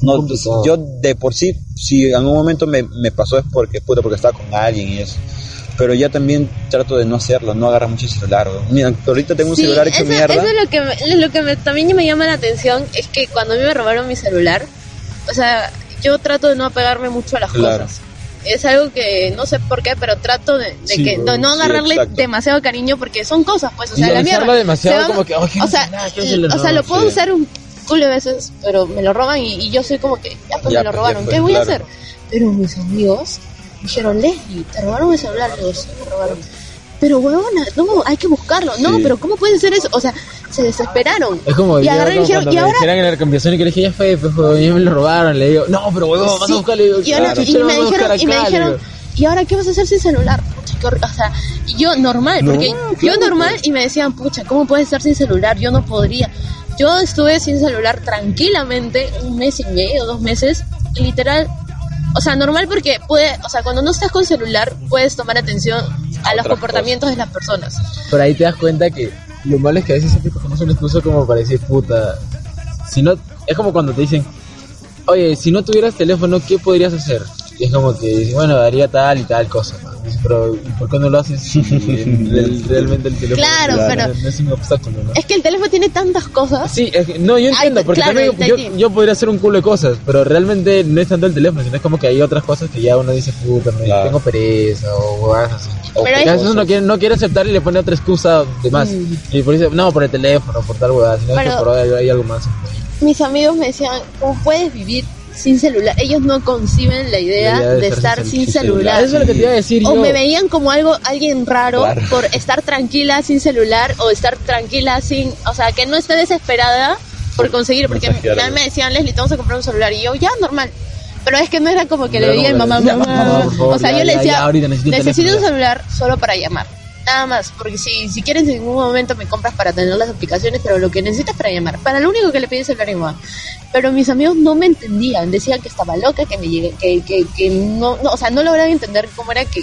No, yo de por sí, si en algún momento me, me, pasó es porque, puta, porque estaba con alguien y eso. Pero ya también trato de no hacerlo, no agarrar mucho el celular. Mira, ahorita tengo un celular hecho mierda. Eso es lo que, lo que también me llama la atención, es que cuando a mí me robaron mi celular, o sea, yo trato de no apegarme mucho a las cosas es algo que no sé por qué, pero trato de, que no, agarrarle demasiado cariño porque son cosas, pues, o sea, la mierda. demasiado como que, o sea, o sea, lo puedo usar un culo de veces, pero me lo roban y, yo soy como que, ya pues me lo pues, robaron, ¿qué voy a hacer? Pero mis amigos dijeron, Leslie, te robaron el celular, sí, me robaron. Pero huevona, no, hay que buscarlo. No, pero ¿cómo puede ser eso? O sea, se desesperaron. Es como y agarré y dijeron, y ahora. en la y que le dije, ya fue, pues, ya me lo robaron. Le digo, no, pero huevón, vas a buscarlo. Y, y, ahora, y, me dijeron, y me dijeron, ¿y ahora qué vas a hacer sin celular? Pucha, o sea, yo normal, porque yo normal y me decían, pucha, ¿cómo puedes estar sin celular? Yo no podría. Yo estuve sin celular tranquilamente un mes y medio, dos meses, literal. O sea, normal porque puede, o sea, cuando no estás con celular puedes tomar atención a, los comportamientos de las personas. Pero ahí te das cuenta que lo malo es que a veces siempre cogemos un excuso como para decir, puta, si no, es como cuando te dicen, oye, si no tuvieras teléfono, ¿qué podrías hacer? Y es como que, bueno, daría tal y tal cosa. Pero, ¿por qué no lo haces *laughs* realmente el teléfono claro, pero no es un obstáculo? ¿no? Es que el teléfono tiene tantas cosas. Sí, no, yo entiendo, porque también yo, yo, podría hacer un culo de cosas, pero realmente no es tanto el teléfono, sino es como que hay otras cosas que ya uno dice, puta, tengo pereza o así. O pero a veces uno quiere, no quiere aceptar y le pone otra excusa de más. Mm. Y por eso, no, por el teléfono, por tal huevada, sino que por ahí hay algo más. Mis amigos me decían, ¿cómo puedes vivir sin celular. Ellos no conciben la idea, de, estar sin, celular. Eso es lo que te iba a decir O me veían como algo, alguien raro por estar tranquila sin celular o estar tranquila sin, o sea, que no esté desesperada por conseguir, porque me, me decían, Leslie, te vamos a comprar un celular. Y yo, ya, normal. Pero es que no era como que le veía mamá, mamá. o sea, yo le decía, necesito un celular solo para llamar nada más, porque si, si quieres en un momento me compras para tener las aplicaciones, pero lo que necesitas para llamar, para lo único que le pides es el igual. Pero mis amigos no me entendían, decían que estaba loca, que me llegué, que, que, que no, no, o sea, no lograban entender cómo era que...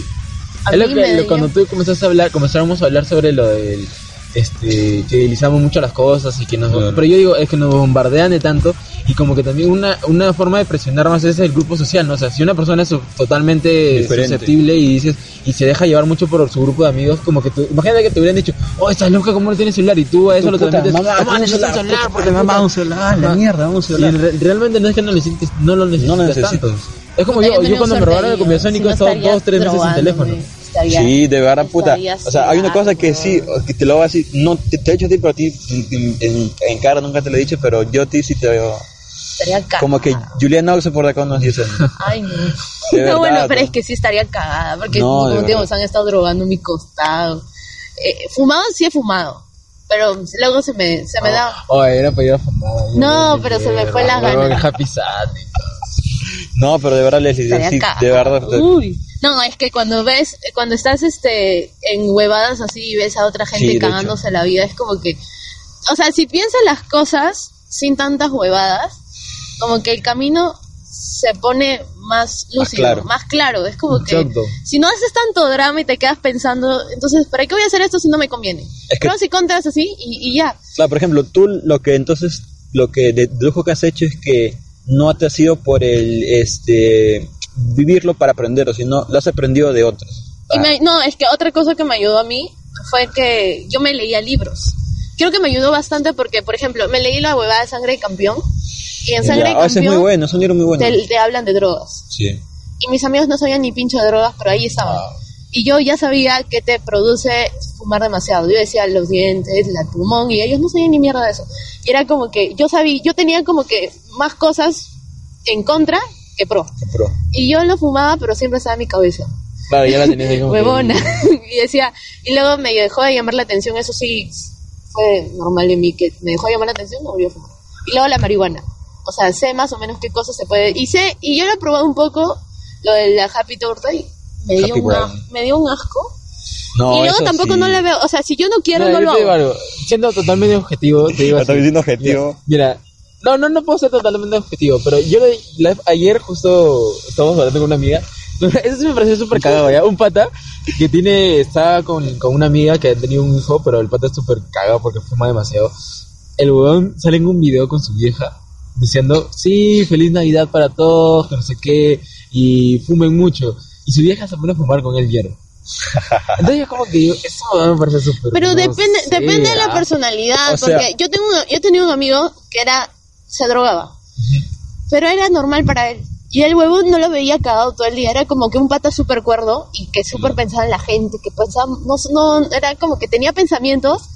A mí me cuando tú comenzaste a hablar, comenzamos a hablar sobre lo del este, que utilizamos mucho las cosas y que nos... Pero yo digo, es que nos bombardean de tanto y como que también una, una forma de presionar más es el grupo social, ¿no? O sea, si una persona es totalmente susceptible y dices y se deja llevar mucho por su grupo de amigos, como que tú, imagínate que te hubieran dicho, oh, estás loca, ¿cómo no tienes celular? Y tú a eso lo transmites, mamá, mamá necesitas un celular, porque mamá, un celular, la mierda, un celular. Y realmente no es que no, necesites, no lo necesites, no lo tanto. Es como yo, yo cuando me robaron el combinación he estado dos, tres meses sin teléfono. Sí, de verdad, puta. O sea, hay una cosa que sí, que te lo voy a decir, no te, te he dicho a ti, pero a ti en, en, cara nunca te lo he dicho, pero yo a ti sí te veo. Estaría cagada. Como que Julián no se por acá 10 años. Ay, no. *laughs* no, bueno, pero es que sí estaría cagada, porque no, como digo, se han estado drogando a mi costado. Eh, fumado sí he fumado, pero luego se me, se me da... Oh, era para ir a fumar. No, pero se me fue la gana. Happy sad. No, pero de verdad, Leslie, sí, de verdad. Uy. No, es que cuando ves, cuando estás este en huevadas así y ves a otra gente cagándose la vida, es como que, o sea, si piensas las cosas sin tantas huevadas, como que el camino se pone más lúcido, más claro. Es como que si no haces tanto drama y te quedas pensando, entonces, ¿para qué voy a hacer esto si no me conviene? Es que, Pros y contras así y, ya. Claro, por ejemplo, tú lo que entonces, lo que dedujo que has hecho es que no te ha sido por el, este, vivirlo para aprenderlo, sino lo has aprendido de otros. Y no, es que otra cosa que me ayudó a mí fue que yo me leía libros. Creo que me ayudó bastante porque, por ejemplo, me leí la huevada de Sangre de Campeón. Y en Sangre de Campeón. es muy bueno, es un libro muy bueno. Te, hablan de drogas. Sí. Y mis amigos no sabían ni pincho de drogas, pero ahí estaban. Y yo ya sabía que te produce fumar demasiado. Yo decía los dientes, la pulmón, y ellos no sabían ni mierda de eso. Y era como que yo sabía, yo tenía como que más cosas en contra que pro. pro. Y yo lo fumaba, pero siempre estaba en mi cabeza. Claro, ya la tenías ahí *laughs* como Huevona. *laughs* y decía, y luego me dejó de llamar la atención, eso sí fue normal en mí, que me dejó de llamar la atención, no volví a fumar. Y luego la marihuana. O sea, sé más o menos qué cosas se puede. Y sé, y yo lo he probado un poco, lo de la Happy Torta, y me dio, un, me dio un asco. No, y luego tampoco no le veo, o sea, si yo no quiero, no, lo hago. Siendo totalmente objetivo, te digo. *laughs* Así, objetivo. Mira, no, no, no puedo ser totalmente objetivo, pero yo ayer justo estábamos hablando con una amiga. *laughs* Eso sí me pareció súper cagado, ¿ya? Un pata que tiene, está con, con una amiga que ha tenido un hijo, pero el pata es súper cagado porque fuma demasiado. El huevón sale en un video con su vieja diciendo, sí, feliz Navidad para todos, que no sé qué, y fumen mucho. Y su vieja se pone a fumar con él hierro. *laughs* Entonces yo como que eso me parece súper Pero depende, depende de la personalidad, porque yo tengo yo tenía un amigo que era se drogaba. Pero era normal para él. Y el huevo no lo veía cagado todo el día, era como que un pata súper cuerdo y que súper pensaba en la gente, que pensaba, no, no, era como que tenía pensamientos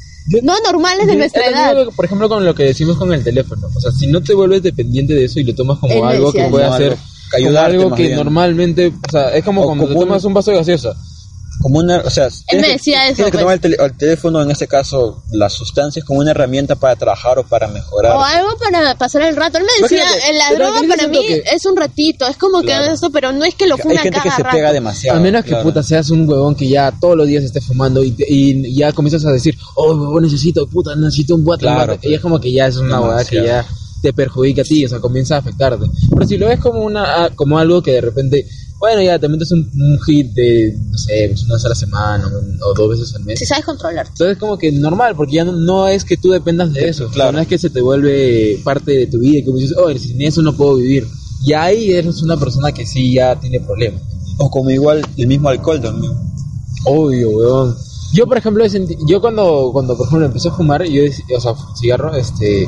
no normales de nuestra edad. por ejemplo, con lo que decimos con el teléfono, o sea, si no te vuelves dependiente de eso y lo tomas como algo que puede hacer, como algo que normalmente, o sea, es como cuando tomas un vaso de gaseosa como una, o sea, él me decía eso. Tienes que tomar pues. el, teléfono, en este caso, las sustancias, como una herramienta para trabajar o para mejorar. O algo para pasar el rato. Él me decía, la droga para mí es un ratito, es como que esto, pero no es que lo fuma Hay gente que se pega demasiado. A menos que puta seas un huevón que ya todos los días esté fumando y, y ya comienzas a decir, oh, huevón, necesito, puta, necesito un boate. Claro, y es como que ya es una huevada que ya te perjudica a ti, o sea, comienza a afectarte. Pero si lo ves como una ah, como algo que de repente, bueno, ya te metes un, hit de, no sé, pues una vez a la semana o, dos veces al mes. Si sabes controlar. Entonces es como que normal, porque ya no, es que tú dependas de eso, claro. no es que se te vuelve parte de tu vida y que dices, oh, sin eso no puedo vivir. Y ahí eres una persona que sí ya tiene problemas. O como igual el mismo alcohol también. Obvio, weón. Yo, por ejemplo, yo cuando, cuando, por ejemplo, empecé a fumar, yo, o sea, cigarro, este,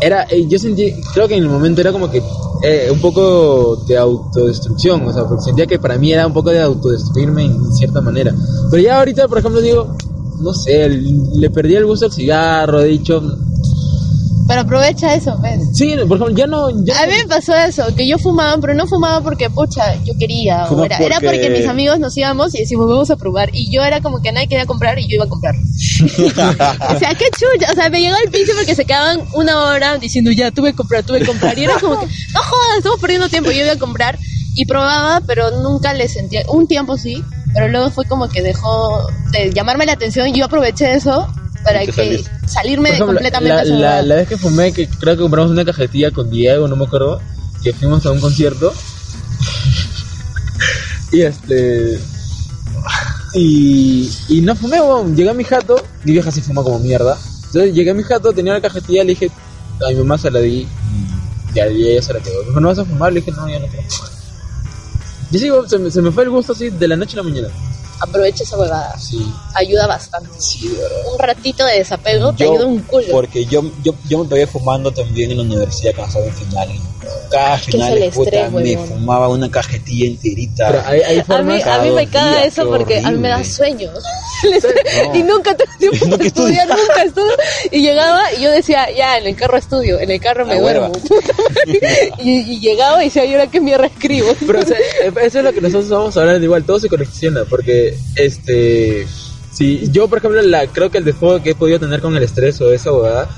era, eh, yo sentí, creo que en el momento era como que eh, un poco de autodestrucción, o sea, porque sentía que para mí era un poco de autodestruirme en cierta manera. Pero ya ahorita, por ejemplo, digo, no sé, le perdí el gusto al cigarro, he dicho, pero aprovecha eso, ¿ves? Sí, por ejemplo, ya no... a mí me pasó eso, que yo fumaba, pero no fumaba porque, pucha, yo quería. Era, porque... era, porque... mis amigos nos íbamos y decimos, vamos a probar. Y yo era como que nadie quería comprar y yo iba a comprar. *laughs* o sea, qué chucha. O sea, me llegó el pinche porque se quedaban una hora diciendo, ya, tuve que comprar, tuve que comprar. Y era como que, no jodas, estamos perdiendo tiempo. Yo iba a comprar y probaba, pero nunca le sentía... Un tiempo sí, pero luego fue como que dejó de llamarme la atención y yo aproveché eso para que salirme completamente la, la, vez que fumé, que creo que compramos una cajetilla con Diego, no me acuerdo, que fuimos a un concierto. *laughs* y este. Y, y no fumé, llegué a mi jato, mi vieja se fuma como mierda. Entonces llegué a mi jato, tenía la cajetilla, le dije, a mi mamá se la di, y a ella se la quedó. Me dijo, ¿no vas a fumar? Le dije, no, ya no quiero fumar. Y sí, se me, se me fue el gusto así de la noche a la mañana aprovecha esa huevada. Sí. Ayuda bastante. Sí, verdad. Un ratito de desapego te ayuda un culo. Porque yo, yo, yo me pegué fumando también en la universidad cuando estaba en finales. Cada final, puta, me fumaba una cajetilla enterita. a, mí, a mí me caga eso porque a mí me da sueño. *laughs* Y nunca tengo tiempo de estudiar, nunca estudio. Y llegaba y yo decía, ya, en el carro estudio, en el carro me duermo. *laughs* y, llegaba y decía, ¿y ahora qué mierda escribo? *laughs* Pero eso es lo que nosotros vamos a hablar igual, todo se conexiona, porque este si yo por ejemplo la, creo que el desfogo que he podido tener con el estrés o esa abogada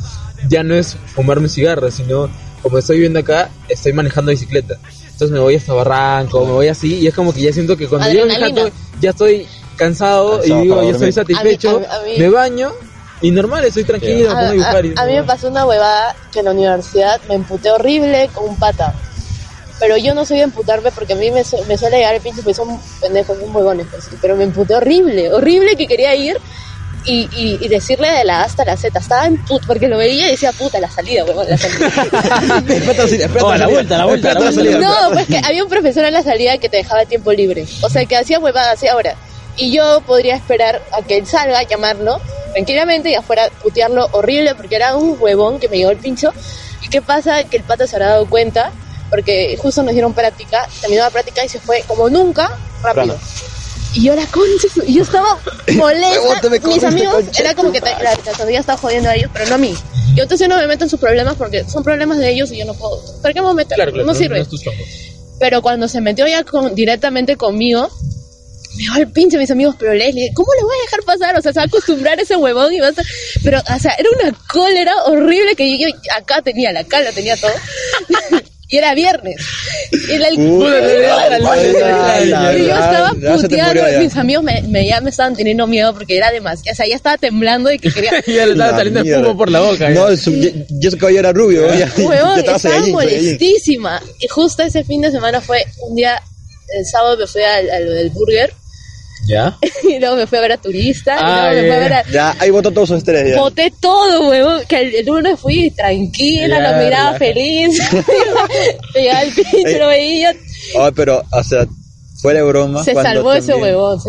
ya no es fumarme cigarro sino como estoy viviendo acá estoy manejando bicicleta. Entonces me voy hasta Barranco me voy así y es como que ya siento que cuando yo ya estoy cansado y digo yo estoy satisfecho me baño y normal, estoy tranquilo, a, a, mí me pasó una huevada que en la universidad me emputé horrible con un pata. Pero yo no soy de emputarme porque a mí me, me suele llegar el pinche, pues son pendejos, son huevones, pero me emputé horrible, horrible que quería ir y, y, decirle de la A hasta la Z. Estaba en put, porque lo veía y decía, puta, la salida, huevón, la salida. *laughs* oh, la vuelta, la vuelta, la vuelta. No, pues que había un profesor en la salida que te dejaba tiempo libre. O sea, que hacía huevada, hacía ahora. Y yo podría esperar a que él salga, llamarlo tranquilamente y afuera putearlo horrible porque era un huevón que me llegó el pincho. ¿Y qué pasa? Que el pata se habrá dado cuenta porque justo nos dieron práctica, terminó la práctica y se fue como nunca rápido. Y yo la concha, y yo estaba *laughs* molesta. Mis amigos, era como que la, todavía estaba jodiendo a ellos, pero no a mí. Yo entonces no me meto en sus problemas porque son problemas de ellos y yo no puedo. ¿Para qué me meter? no, sirve. pero cuando se metió ya con, directamente conmigo, me va el pinche mis amigos, pero Leslie, ¿cómo le voy a dejar pasar? O sea, se va a acostumbrar a ese huevón y va a Pero, o sea, era una cólera horrible que yo, acá tenía, la cara tenía todo. Y era viernes. Y, el, y yo estaba puteando, mis amigos me, ya me estaban teniendo miedo porque era demasiado, o sea, ya estaba temblando y que quería... *laughs* ya le estaba saliendo el fumo por la boca. No, yo, ese caballo era rubio. Ya, estaba molestísima. Y justo ese fin de semana fue un día, el sábado me fui al, al burger ¿Ya? *laughs* y luego me fui a ver a Turista. y luego me fui a ver a... Ya, ahí votó todos sus estrellas. Voté todo, huevón. Que el, lunes fui tranquila, lo miraba feliz. Llegaba el pinche, lo veía. Ay, pero, o sea, Fuera de broma. Se salvó ese huevón.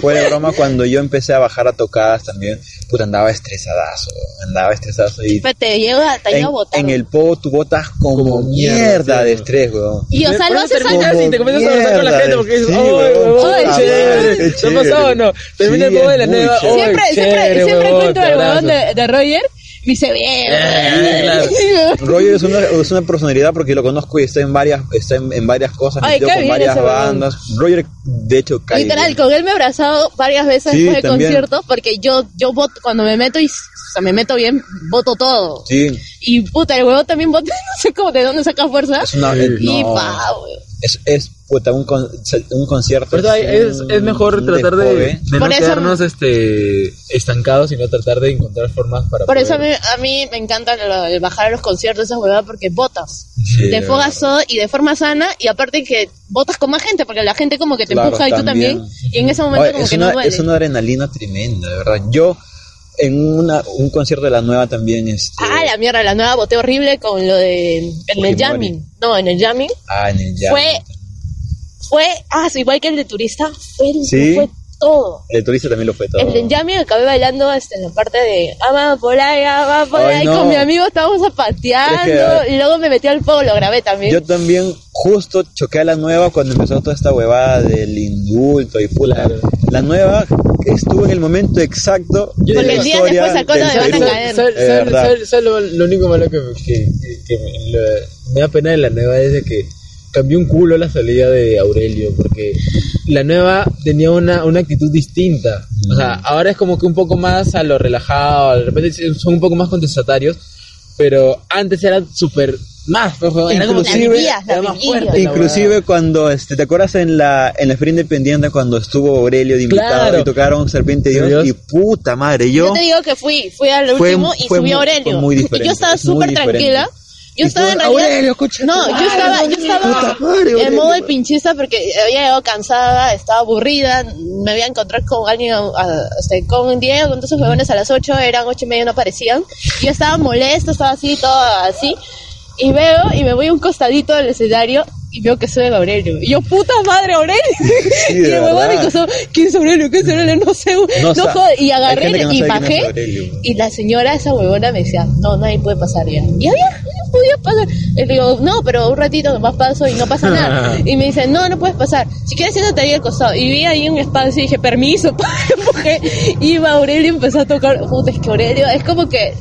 Fuera de broma, cuando yo empecé a bajar a tocadas también, puta, andaba estresadazo. Andaba estresadazo. Y Pero te lleva, te en, en el povo tú botas como, mierda, de estrés, weón. Y o sea, lo haces años y te comienzas a abrazar con la gente porque dices, ¡ay, huevón! chévere! ¿Te ha pasado o no? Termina el povo de la nueva. Siempre, siempre, siempre cuento el huevón de Roger me dice bien. Eh, *laughs* Roger es una, es una, personalidad porque lo conozco y está en varias, está en, varias cosas, Ay, con varias bandas. Roger, de hecho, cae Literal, con él me he abrazado varias veces después de conciertos porque yo, yo voto, cuando me meto y o sea, me meto bien, voto todo. Sí. Y puta, el huevo también vota, *laughs* no sé cómo, de dónde saca fuerza. Es una, y no. pa, es, es puta, un, con, un concierto. es, es, mejor tratar de, de, no quedarnos este, estancados, sino tratar de encontrar formas para. Por eso a mí, a mí, me encanta bajar a los conciertos, esa huevada, porque botas. de fogas y de forma sana, y aparte que botas con más gente, porque la gente como que te empuja y tú también. Y en ese momento como que una, no duele. Es una adrenalina tremenda, de verdad. Yo en una, un concierto de la nueva también. Este... Ah, la mierda, la nueva boté horrible con lo de. En el jamming. No, en el jamming. Ah, en el jamming. Fue. Fue. Ah, igual que el de turista. Fue, ¿Sí? fue todo. El turista también lo fue todo. El de jamming acabé bailando hasta en la parte de. Ama por ahí, ama por ahí. Con mi amigo estábamos zapateando. y luego me metí al fuego, lo grabé también. Yo también justo choqué a la nueva cuando empezó toda esta huevada del indulto y puta. La nueva estuvo en el momento exacto de la el día después sacó lo de van a caer. Lo único malo que, que, que, me, da pena de la nueva es de que cambió un culo la salida de Aurelio, porque la nueva tenía una, una actitud distinta. O sea, ahora es como que un poco más a lo relajado, de repente son un poco más contestatarios, pero antes era súper más, inclusive, inclusive cuando este, te acuerdas en la en la feria independiente cuando estuvo Aurelio de invitado y tocaron Serpiente Dios, y puta madre, yo Yo te digo que fui, fui al último y subió Aurelio. y yo estaba súper tranquila. Yo estaba en realidad. No, yo estaba, yo estaba en modo de pinchista porque había llegado cansada, estaba aburrida, me había encontrado con alguien, este, con Diego, con todos esos jóvenes a las 8, eran 8 y media, no aparecían. Yo estaba molesta, estaba así, todo así. Y veo y me voy a un costadito del escenario y veo que soy Aurelio. Y yo, puta madre, Aurelio. *laughs* y el huevón me costó, ¿quién es Aurelio? ¿Quién es Aurelio? No sé. No, joder. Y agarré y bajé. Y la señora, esa huevona, me decía, no, nadie puede pasar ya. Y había, yo podía pasar. Y le digo, no, pero un ratito más paso y no pasa nada. *laughs* y me dice, no, no puedes pasar. Si quieres, siéntate ahí al costado. Y vi ahí un espacio y dije, permiso, *laughs* porque iba Aurelio y empezó a tocar. Puta, es que Aurelio es como que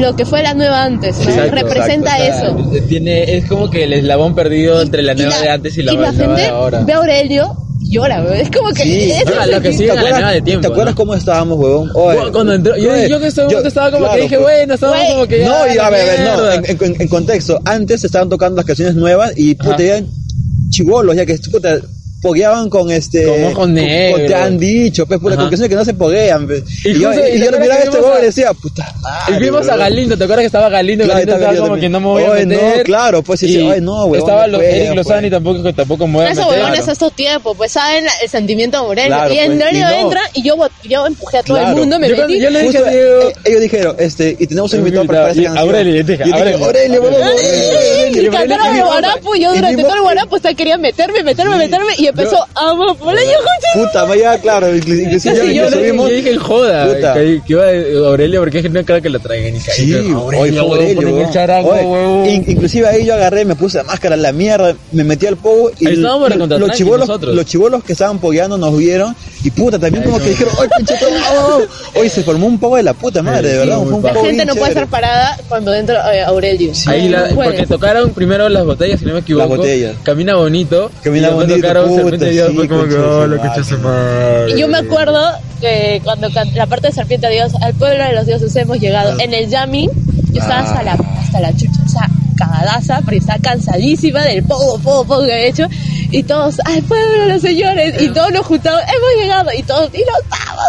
lo que fue la nueva antes, ¿no? Representa eso. Tiene, es como que el eslabón perdido entre la nueva de antes y la, nueva de ahora. Ve a Aurelio llora, Es como que. Sí, es lo que sigue la nueva de tiempo. ¿Te acuerdas cómo estábamos, huevón? Cuando entró, yo, yo, que estaba, yo, estaba como que dije, bueno, estábamos como que. No, y a ver, a ver, no, en, en, contexto. Antes estaban tocando las canciones nuevas y puta, ya chivolos, ya que puta pogueaban con este. Como con negro. te han dicho, pues, por las que no se poguean. Pues. Y, yo, y, yo miraba a este huevo y decía, puta madre. Y vimos a Galindo, ¿te acuerdas que estaba Galindo? Claro, Galindo estaba como que no me voy a meter. No, claro, pues sí, ay, no, huevón. Estaba no Eric Lozani tampoco, tampoco me voy a meter. Esos huevones a estos tiempos, pues saben el sentimiento de Aurelio. y en pues, entra y yo, yo empujé a todo el mundo, me metí. Yo le dije a Diego. Ellos dijeron, este, y tenemos un invitado para esta canción. Aurelio, Aurelio. Aurelio, Aurelio. Y cantaron el guarapo, yo durante todo el guarapo quería meterme, meterme, meterme, y empezó, amo Puta, vaya, claro, inclusive sí, yo, yo, dije en joda, que, que iba a Aurelio porque es no creo que lo traigan y Sí, Aurelio, Aurelio, el charango, Inclusive ahí yo agarré, me puse la máscara, la mierda, me metí al pogo y los chivolos, los chivolos que estaban pogueando nos vieron y puta, también como que dijeron, ¡ay, pinche Hoy *laughs* se formó un poco de la puta madre, de verdad. La gente no puede estar parada cuando entra eh, Aurelio. Ahí porque tocaron primero las botellas, si no me equivoco. Las botellas. Camina bonito. Camina bonito. Tocaron Serpiente Dios, como que, y yo me acuerdo que cuando la parte de Serpiente Dios, al pueblo de los dioses hemos llegado. Ah. En el jamming, yo estaba hasta la, hasta la chucha, o sea, cagadaza, pero estaba cansadísima del poco, poco, poco que he hecho. Y todos, al pueblo los señores, y todos nos juntamos, hemos llegado, y todos, y nos estamos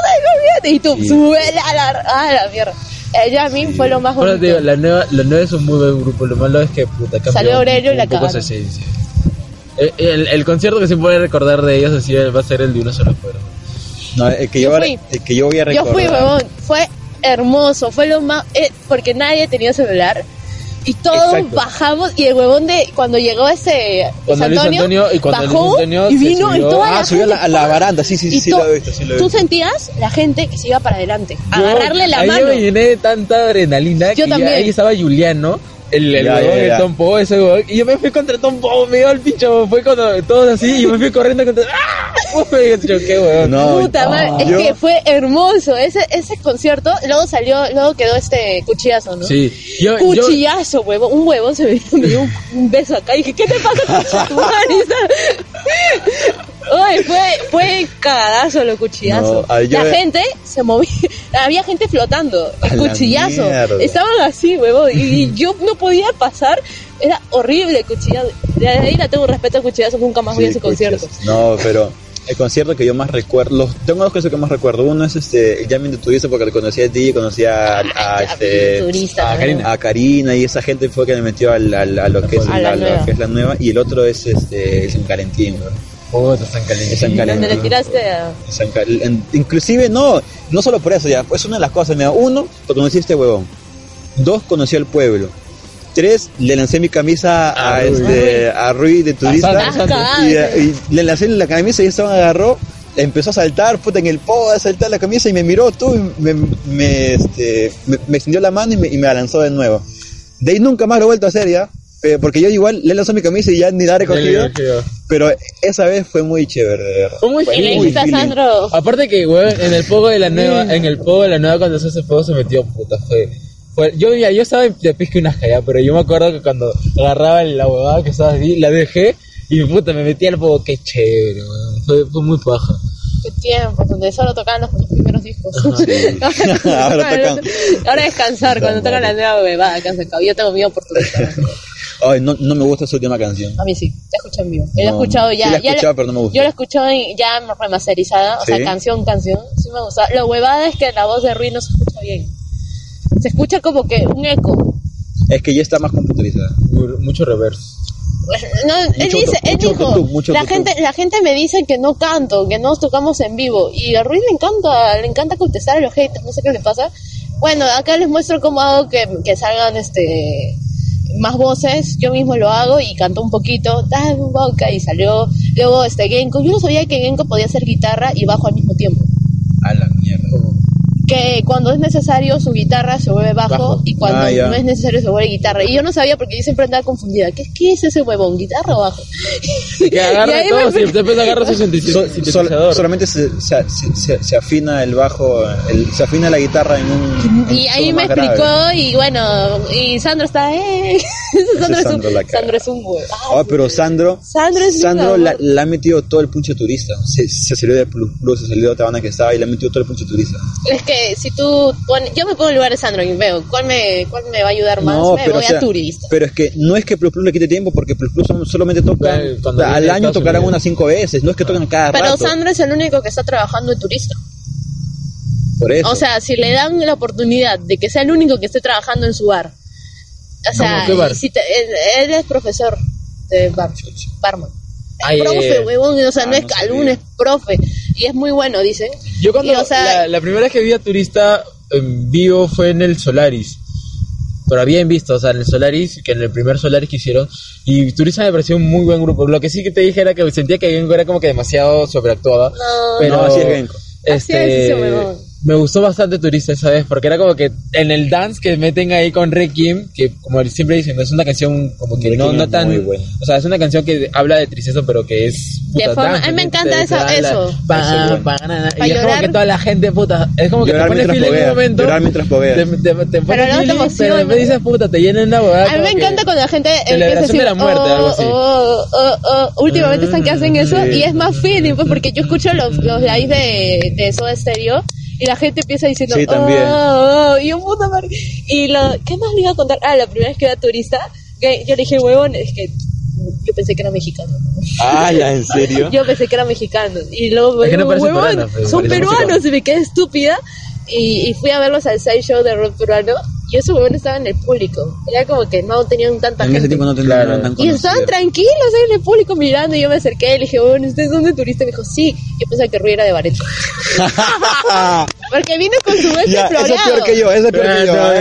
de y tú, sube a la, a la mierda. El jamming fue lo más bonito. Digo, la nueva, la nueva es un muy buen grupo, lo malo es que puta, Salió Aurelio y la cagaron. Eh, el, el, concierto que se puede recordar de ellos así va a ser el de uno solo fuero. No, el que yo, el que yo voy a recordar. Yo fui, huevón. Fue hermoso. Fue lo más. Eh, porque nadie tenía celular. Y todos bajamos. Y el huevón de. Cuando llegó ese. Cuando Antonio, Antonio, y cuando bajó Antonio y vino. Y toda ah, la subió a la, baranda. Sí, sí, sí, sí, lo he visto. Sí lo he visto. Tú sentías la gente que se iba para adelante. agarrarle la mano. Yo me llené de tanta adrenalina. Yo que también. ahí estaba Juliano el, el ya, el Tom Poe, ese huevón. Y yo me fui contra Tom Poe, me dio el pincho. Fue cuando todos así, y yo me fui corriendo contra. ¡Ah! Me choqué, huevón. No, Puta madre, es que fue hermoso. Ese, ese concierto, luego salió, luego quedó este cuchillazo, ¿no? Sí. Yo, Cuchillazo, huevo. Un huevo se me, dio un, beso acá. Y dije, ¿qué te pasa, *laughs* Fue, fue cagadazo lo cuchillazo. la gente se movía, *laughs* había gente flotando, cuchillazo. Estaban así, huevón, y, *laughs* yo no podía pasar, era horrible el cuchillazo. De ahí la tengo respeto al cuchillazo, nunca más voy a ese concierto. No, pero el concierto que yo más recuerdo, los, tengo dos cosas que más recuerdo. Uno es este, el Jamming de Turista porque le conocí a ti, conocí a, a, *laughs* este, a, Karina. y esa gente fue que me metió al, a, lo que es la, que es la nueva. Y el otro es este, el San Calentín, Oh, San Calentín. San Calentín. ¿Dónde le tiraste a...? inclusive, no, no solo por eso, ya, es una de las cosas. Mira, uno, lo conocí a este huevón. Dos, conocí al pueblo tres le lancé mi camisa a, a este a Rui de turista y, le lancé la camisa y ese me agarró empezó a saltar puta en el podo a saltar la camisa y me miró tú y me, me, este, me, extendió la mano y me, y me la lanzó de nuevo de ahí nunca más lo he vuelto a hacer ya porque yo igual le lanzó mi camisa y ya ni la he recogido. Pero esa vez fue muy chévere. Fue muy chévere. Sandro? Aparte que, weón, en el pogo de la nueva, en el pogo de la nueva cuando se hace fuego se metió puta, fue yo, ya, yo estaba de pisca una ya, pero yo me acuerdo que cuando agarraba la huevada que estaba así, la dejé y puta, me metí al poco, qué chévere, Fue, fue muy paja. Qué tiempo, donde solo tocaban los, primeros discos. *laughs* *laughs* ahora, tocan. ahora descansar, cuando tocan la nueva huevada que han sacado. Yo tengo mi oportunidad. Ay, no, no me gusta esa última canción. A mí sí, la escuché en vivo. Yo la he escuchado ya. Sí la he escuchado, pero no me gusta. Yo la he escuchado ya remasterizada, o sea, canción, canción. Sí me gusta. Lo huevada es que la voz de Rui no se escucha bien se escucha como que un eco. Es que ya está más computarizada. Mucho reverse. No, él dice, él dijo, la gente, la gente me dice que no canto, que no tocamos en vivo y a Ruiz le encanta, le encanta contestar a los haters, no sé qué le pasa. Bueno, acá les muestro cómo hago que, que salgan este más voces, yo mismo lo hago y canto un poquito, boca y salió. Luego este Genko, yo no sabía que Genko podía hacer guitarra y bajo al mismo tiempo. A la mierda que cuando es necesario su guitarra se vuelve bajo, y cuando ah, no es necesario se vuelve guitarra. Y yo no sabía porque yo siempre andaba confundida. ¿Qué, qué es ese huevón? ¿Guitarra o bajo? Que *laughs* agarra todo, si usted agarra su *laughs* sintetizador. solamente se, se, se, afina el bajo, el, se afina la guitarra en un... y ahí me explicó y bueno, y Sandro está... Eh. *laughs* Sandro, es un, Sandro es un huevo. Ah, pero Sandro... Sandro, es Sandro la, ha metido todo el punche turista. Se, salió de Plus, se salió de Tabana que estaba y le ha metido todo el punche turista. Es que si tú yo me pongo en lugar de Sandro y veo cuál me, cuál me va a ayudar más, me voy a turista. Pero es que no es que Plus Plus le quite tiempo porque Plus Plus solamente toca, al año tocarán unas cinco veces, no es que toquen cada Pero Sandro es el único que está trabajando en turista. Por eso. O sea, si le dan la oportunidad de que sea el único que esté trabajando en su bar. O sea, Si él, es profesor de bar, barman. Es profe, huevón, o sea, no ah, es calún, es profe y es muy bueno, dicen. Yo cuando la, primera vez que vi a Turista en vivo fue en el Solaris. Pero había visto, o sea, en el Solaris, que en el primer Solaris que hicieron, y Turista me pareció un muy buen grupo. Lo que sí que te dije era que sentía que Genko era como que demasiado sobreactuada. No, pero no, así es Genko. Este, me gustó bastante Turista esa vez, porque era como que en el dance que meten ahí con Requiem, que como siempre dicen, es una canción como que no, no tan... O sea, es una canción que habla de tristeza, pero que es... Puta, a mí me encanta eso. eso. y es como que toda la gente, puta, es como que te pones fila en un momento... Llorar mientras Te, te, te pero no te pero después dices, puta, te llenan la boda. A mí me encanta cuando la gente a decir, de la muerte, oh, algo así. Oh, oh, oh, últimamente están que hacen eso, y es más feeling, pues, porque yo escucho los, los lives de, de Soda Stereo, y la gente empieza diciendo, sí, también. Oh, oh", y un puta madre. Y lo, ¿qué más le iba a contar? Ah, la primera vez que era turista, que yo le dije, huevón, es que yo pensé que era mexicano. Ah, ya, ¿en *laughs* serio? yo pensé que era mexicano. Y luego, es que no huevón, son peruanos, y me quedé estúpida. Y, y, fui a verlos al side show de rock peruano y esos huevones estaban en el público. Era como que no tenían tanta en gente. Ese tiempo no tenían tan Y estaban tranquilos en el público mirando. Y yo me acerqué y le dije, bueno, ¿ustedes son de turista? Y me dijo, sí. Yo pensaba que Rui era de Bareto. *laughs* Porque vino con su vestido floreado. Eso es peor que yo, eso es peor que yo.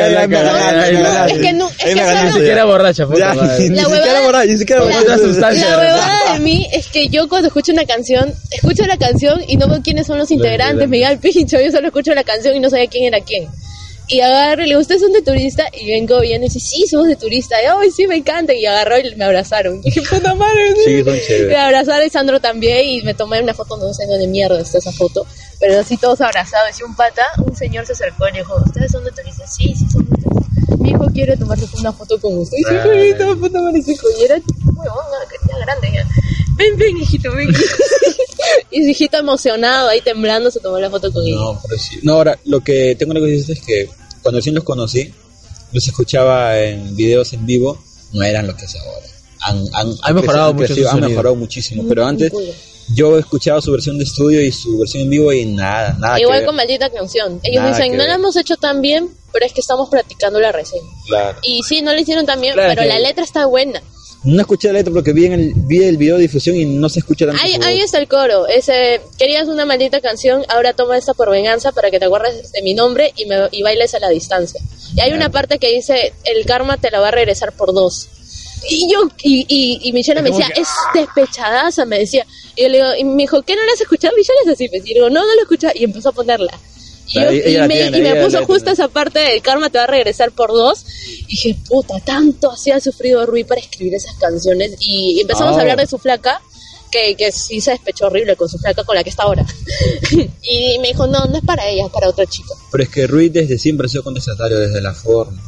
Es que no, es que ni siquiera borracha, Ni siquiera borracha, ni siquiera borracha. La huevada de mí es que yo cuando escucho una canción, escucho la canción y no veo quiénes son los integrantes, me da el pincho, yo solo escucho la canción y no sabía quién era quién y agarro y le ¿ustedes son de turista? Y vengo bien y dice, sí, somos de turista. Y, ay, sí, me encanta. Y agarró y me abrazaron. Y dije, puta madre. Sí, son chéveres. Me abrazaron y Sandro también y me tomé una foto, no sé de mierda está esa foto. Pero así todos abrazados. Y un pata, un señor se acercó y dijo, ¿ustedes son de turistas? Sí, sí, son de turistas. Mi hijo quiere tomarse una foto con usted. Y dije, puta madre. Y era huevón, que grande ya. Ven, ven, hijito, ven. *laughs* Y su hijito emocionado, ahí temblando, se tomó la foto con no, ella. Pero sí. No, ahora, lo que tengo que decir es que cuando recién los conocí, los escuchaba en videos en vivo, no eran lo que es ahora. Han, han, han mejorado, mucho han mejorado muchísimo, pero antes yo escuchaba su versión de estudio y su versión en vivo y nada, nada. Igual con maldita canción. Ellos dicen, no la hemos hecho tan bien, pero es que estamos practicando la reseña. Claro. Y sí, no la hicieron tan bien, pero la letra está buena. No escuché la letra porque vi, en el, vi el video de difusión y no se escucha tanto. Ahí, ahí está el coro. Ese, querías una maldita canción, ahora toma esta por venganza para que te acuerdes de mi nombre y, me, y bailes a la distancia. Y hay una parte que dice, el karma te la va a regresar por dos. Y yo, y, y, y Michelle me decía, es despechadaza, me decía. Y yo le digo, y me dijo, ¿qué no la has escuchado? Michelle es así. Y digo, no, no la escuchado. Y empezó a ponerla. Y, me, puso justo esa parte del karma te va a regresar por dos. Y dije, puta, tanto hacía sufrido Rui para escribir esas canciones. Y empezamos a hablar de su flaca, que, que sí se despechó horrible con su flaca con la que está ahora. *laughs* y me dijo, no, no es para ella, es para otro chico. Pero es que Rui desde siempre ha sido contestatario, desde la forma.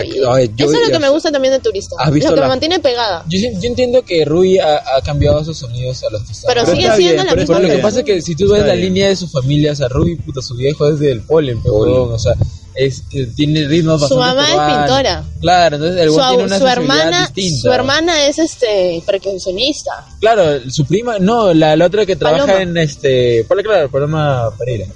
Eso es lo que me gusta también de Turista. Lo que me mantiene pegada. Yo, entiendo que Rui ha, cambiado sus sonidos a los que Pero, pero sigue siendo la misma. Pero lo que pasa es que si tú ves la línea de su familia, o sea, Rui, puta, su viejo es del polen, pero, o sea, es, eh, tiene ritmos bastante Su mamá es pintora. Claro, entonces el su, tiene una su hermana, distinta. Su hermana es este percusionista. Claro, su prima, no, la, la otra que trabaja en este, claro, programa Pereira.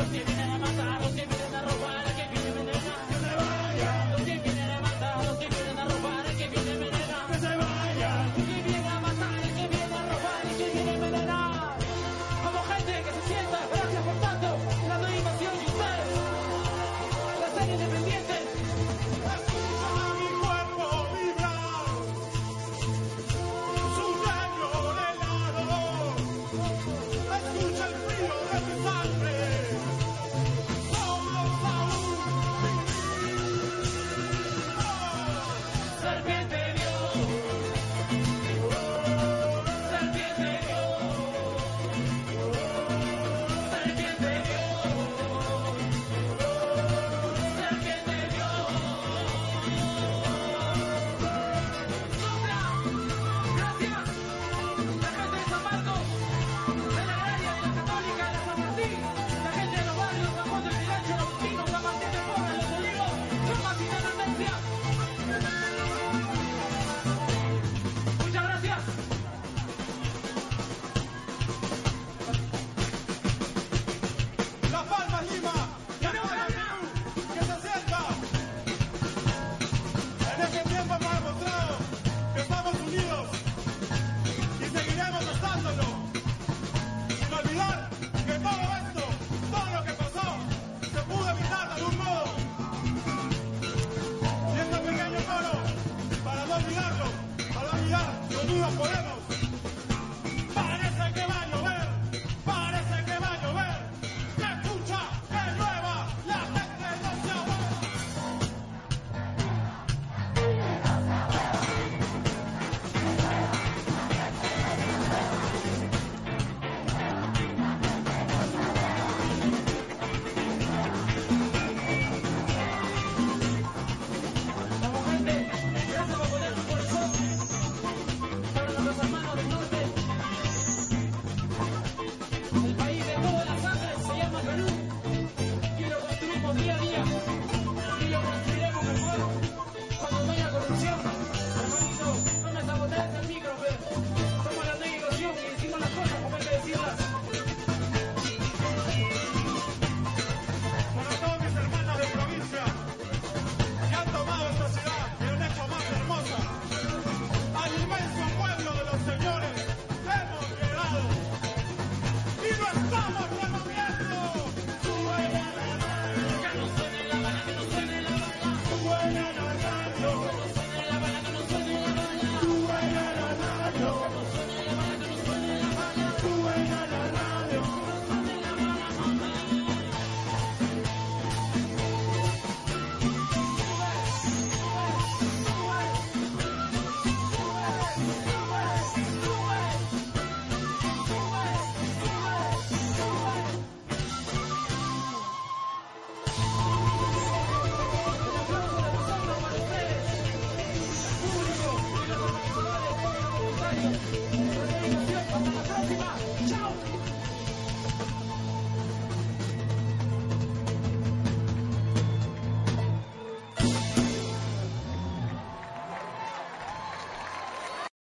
los que vienen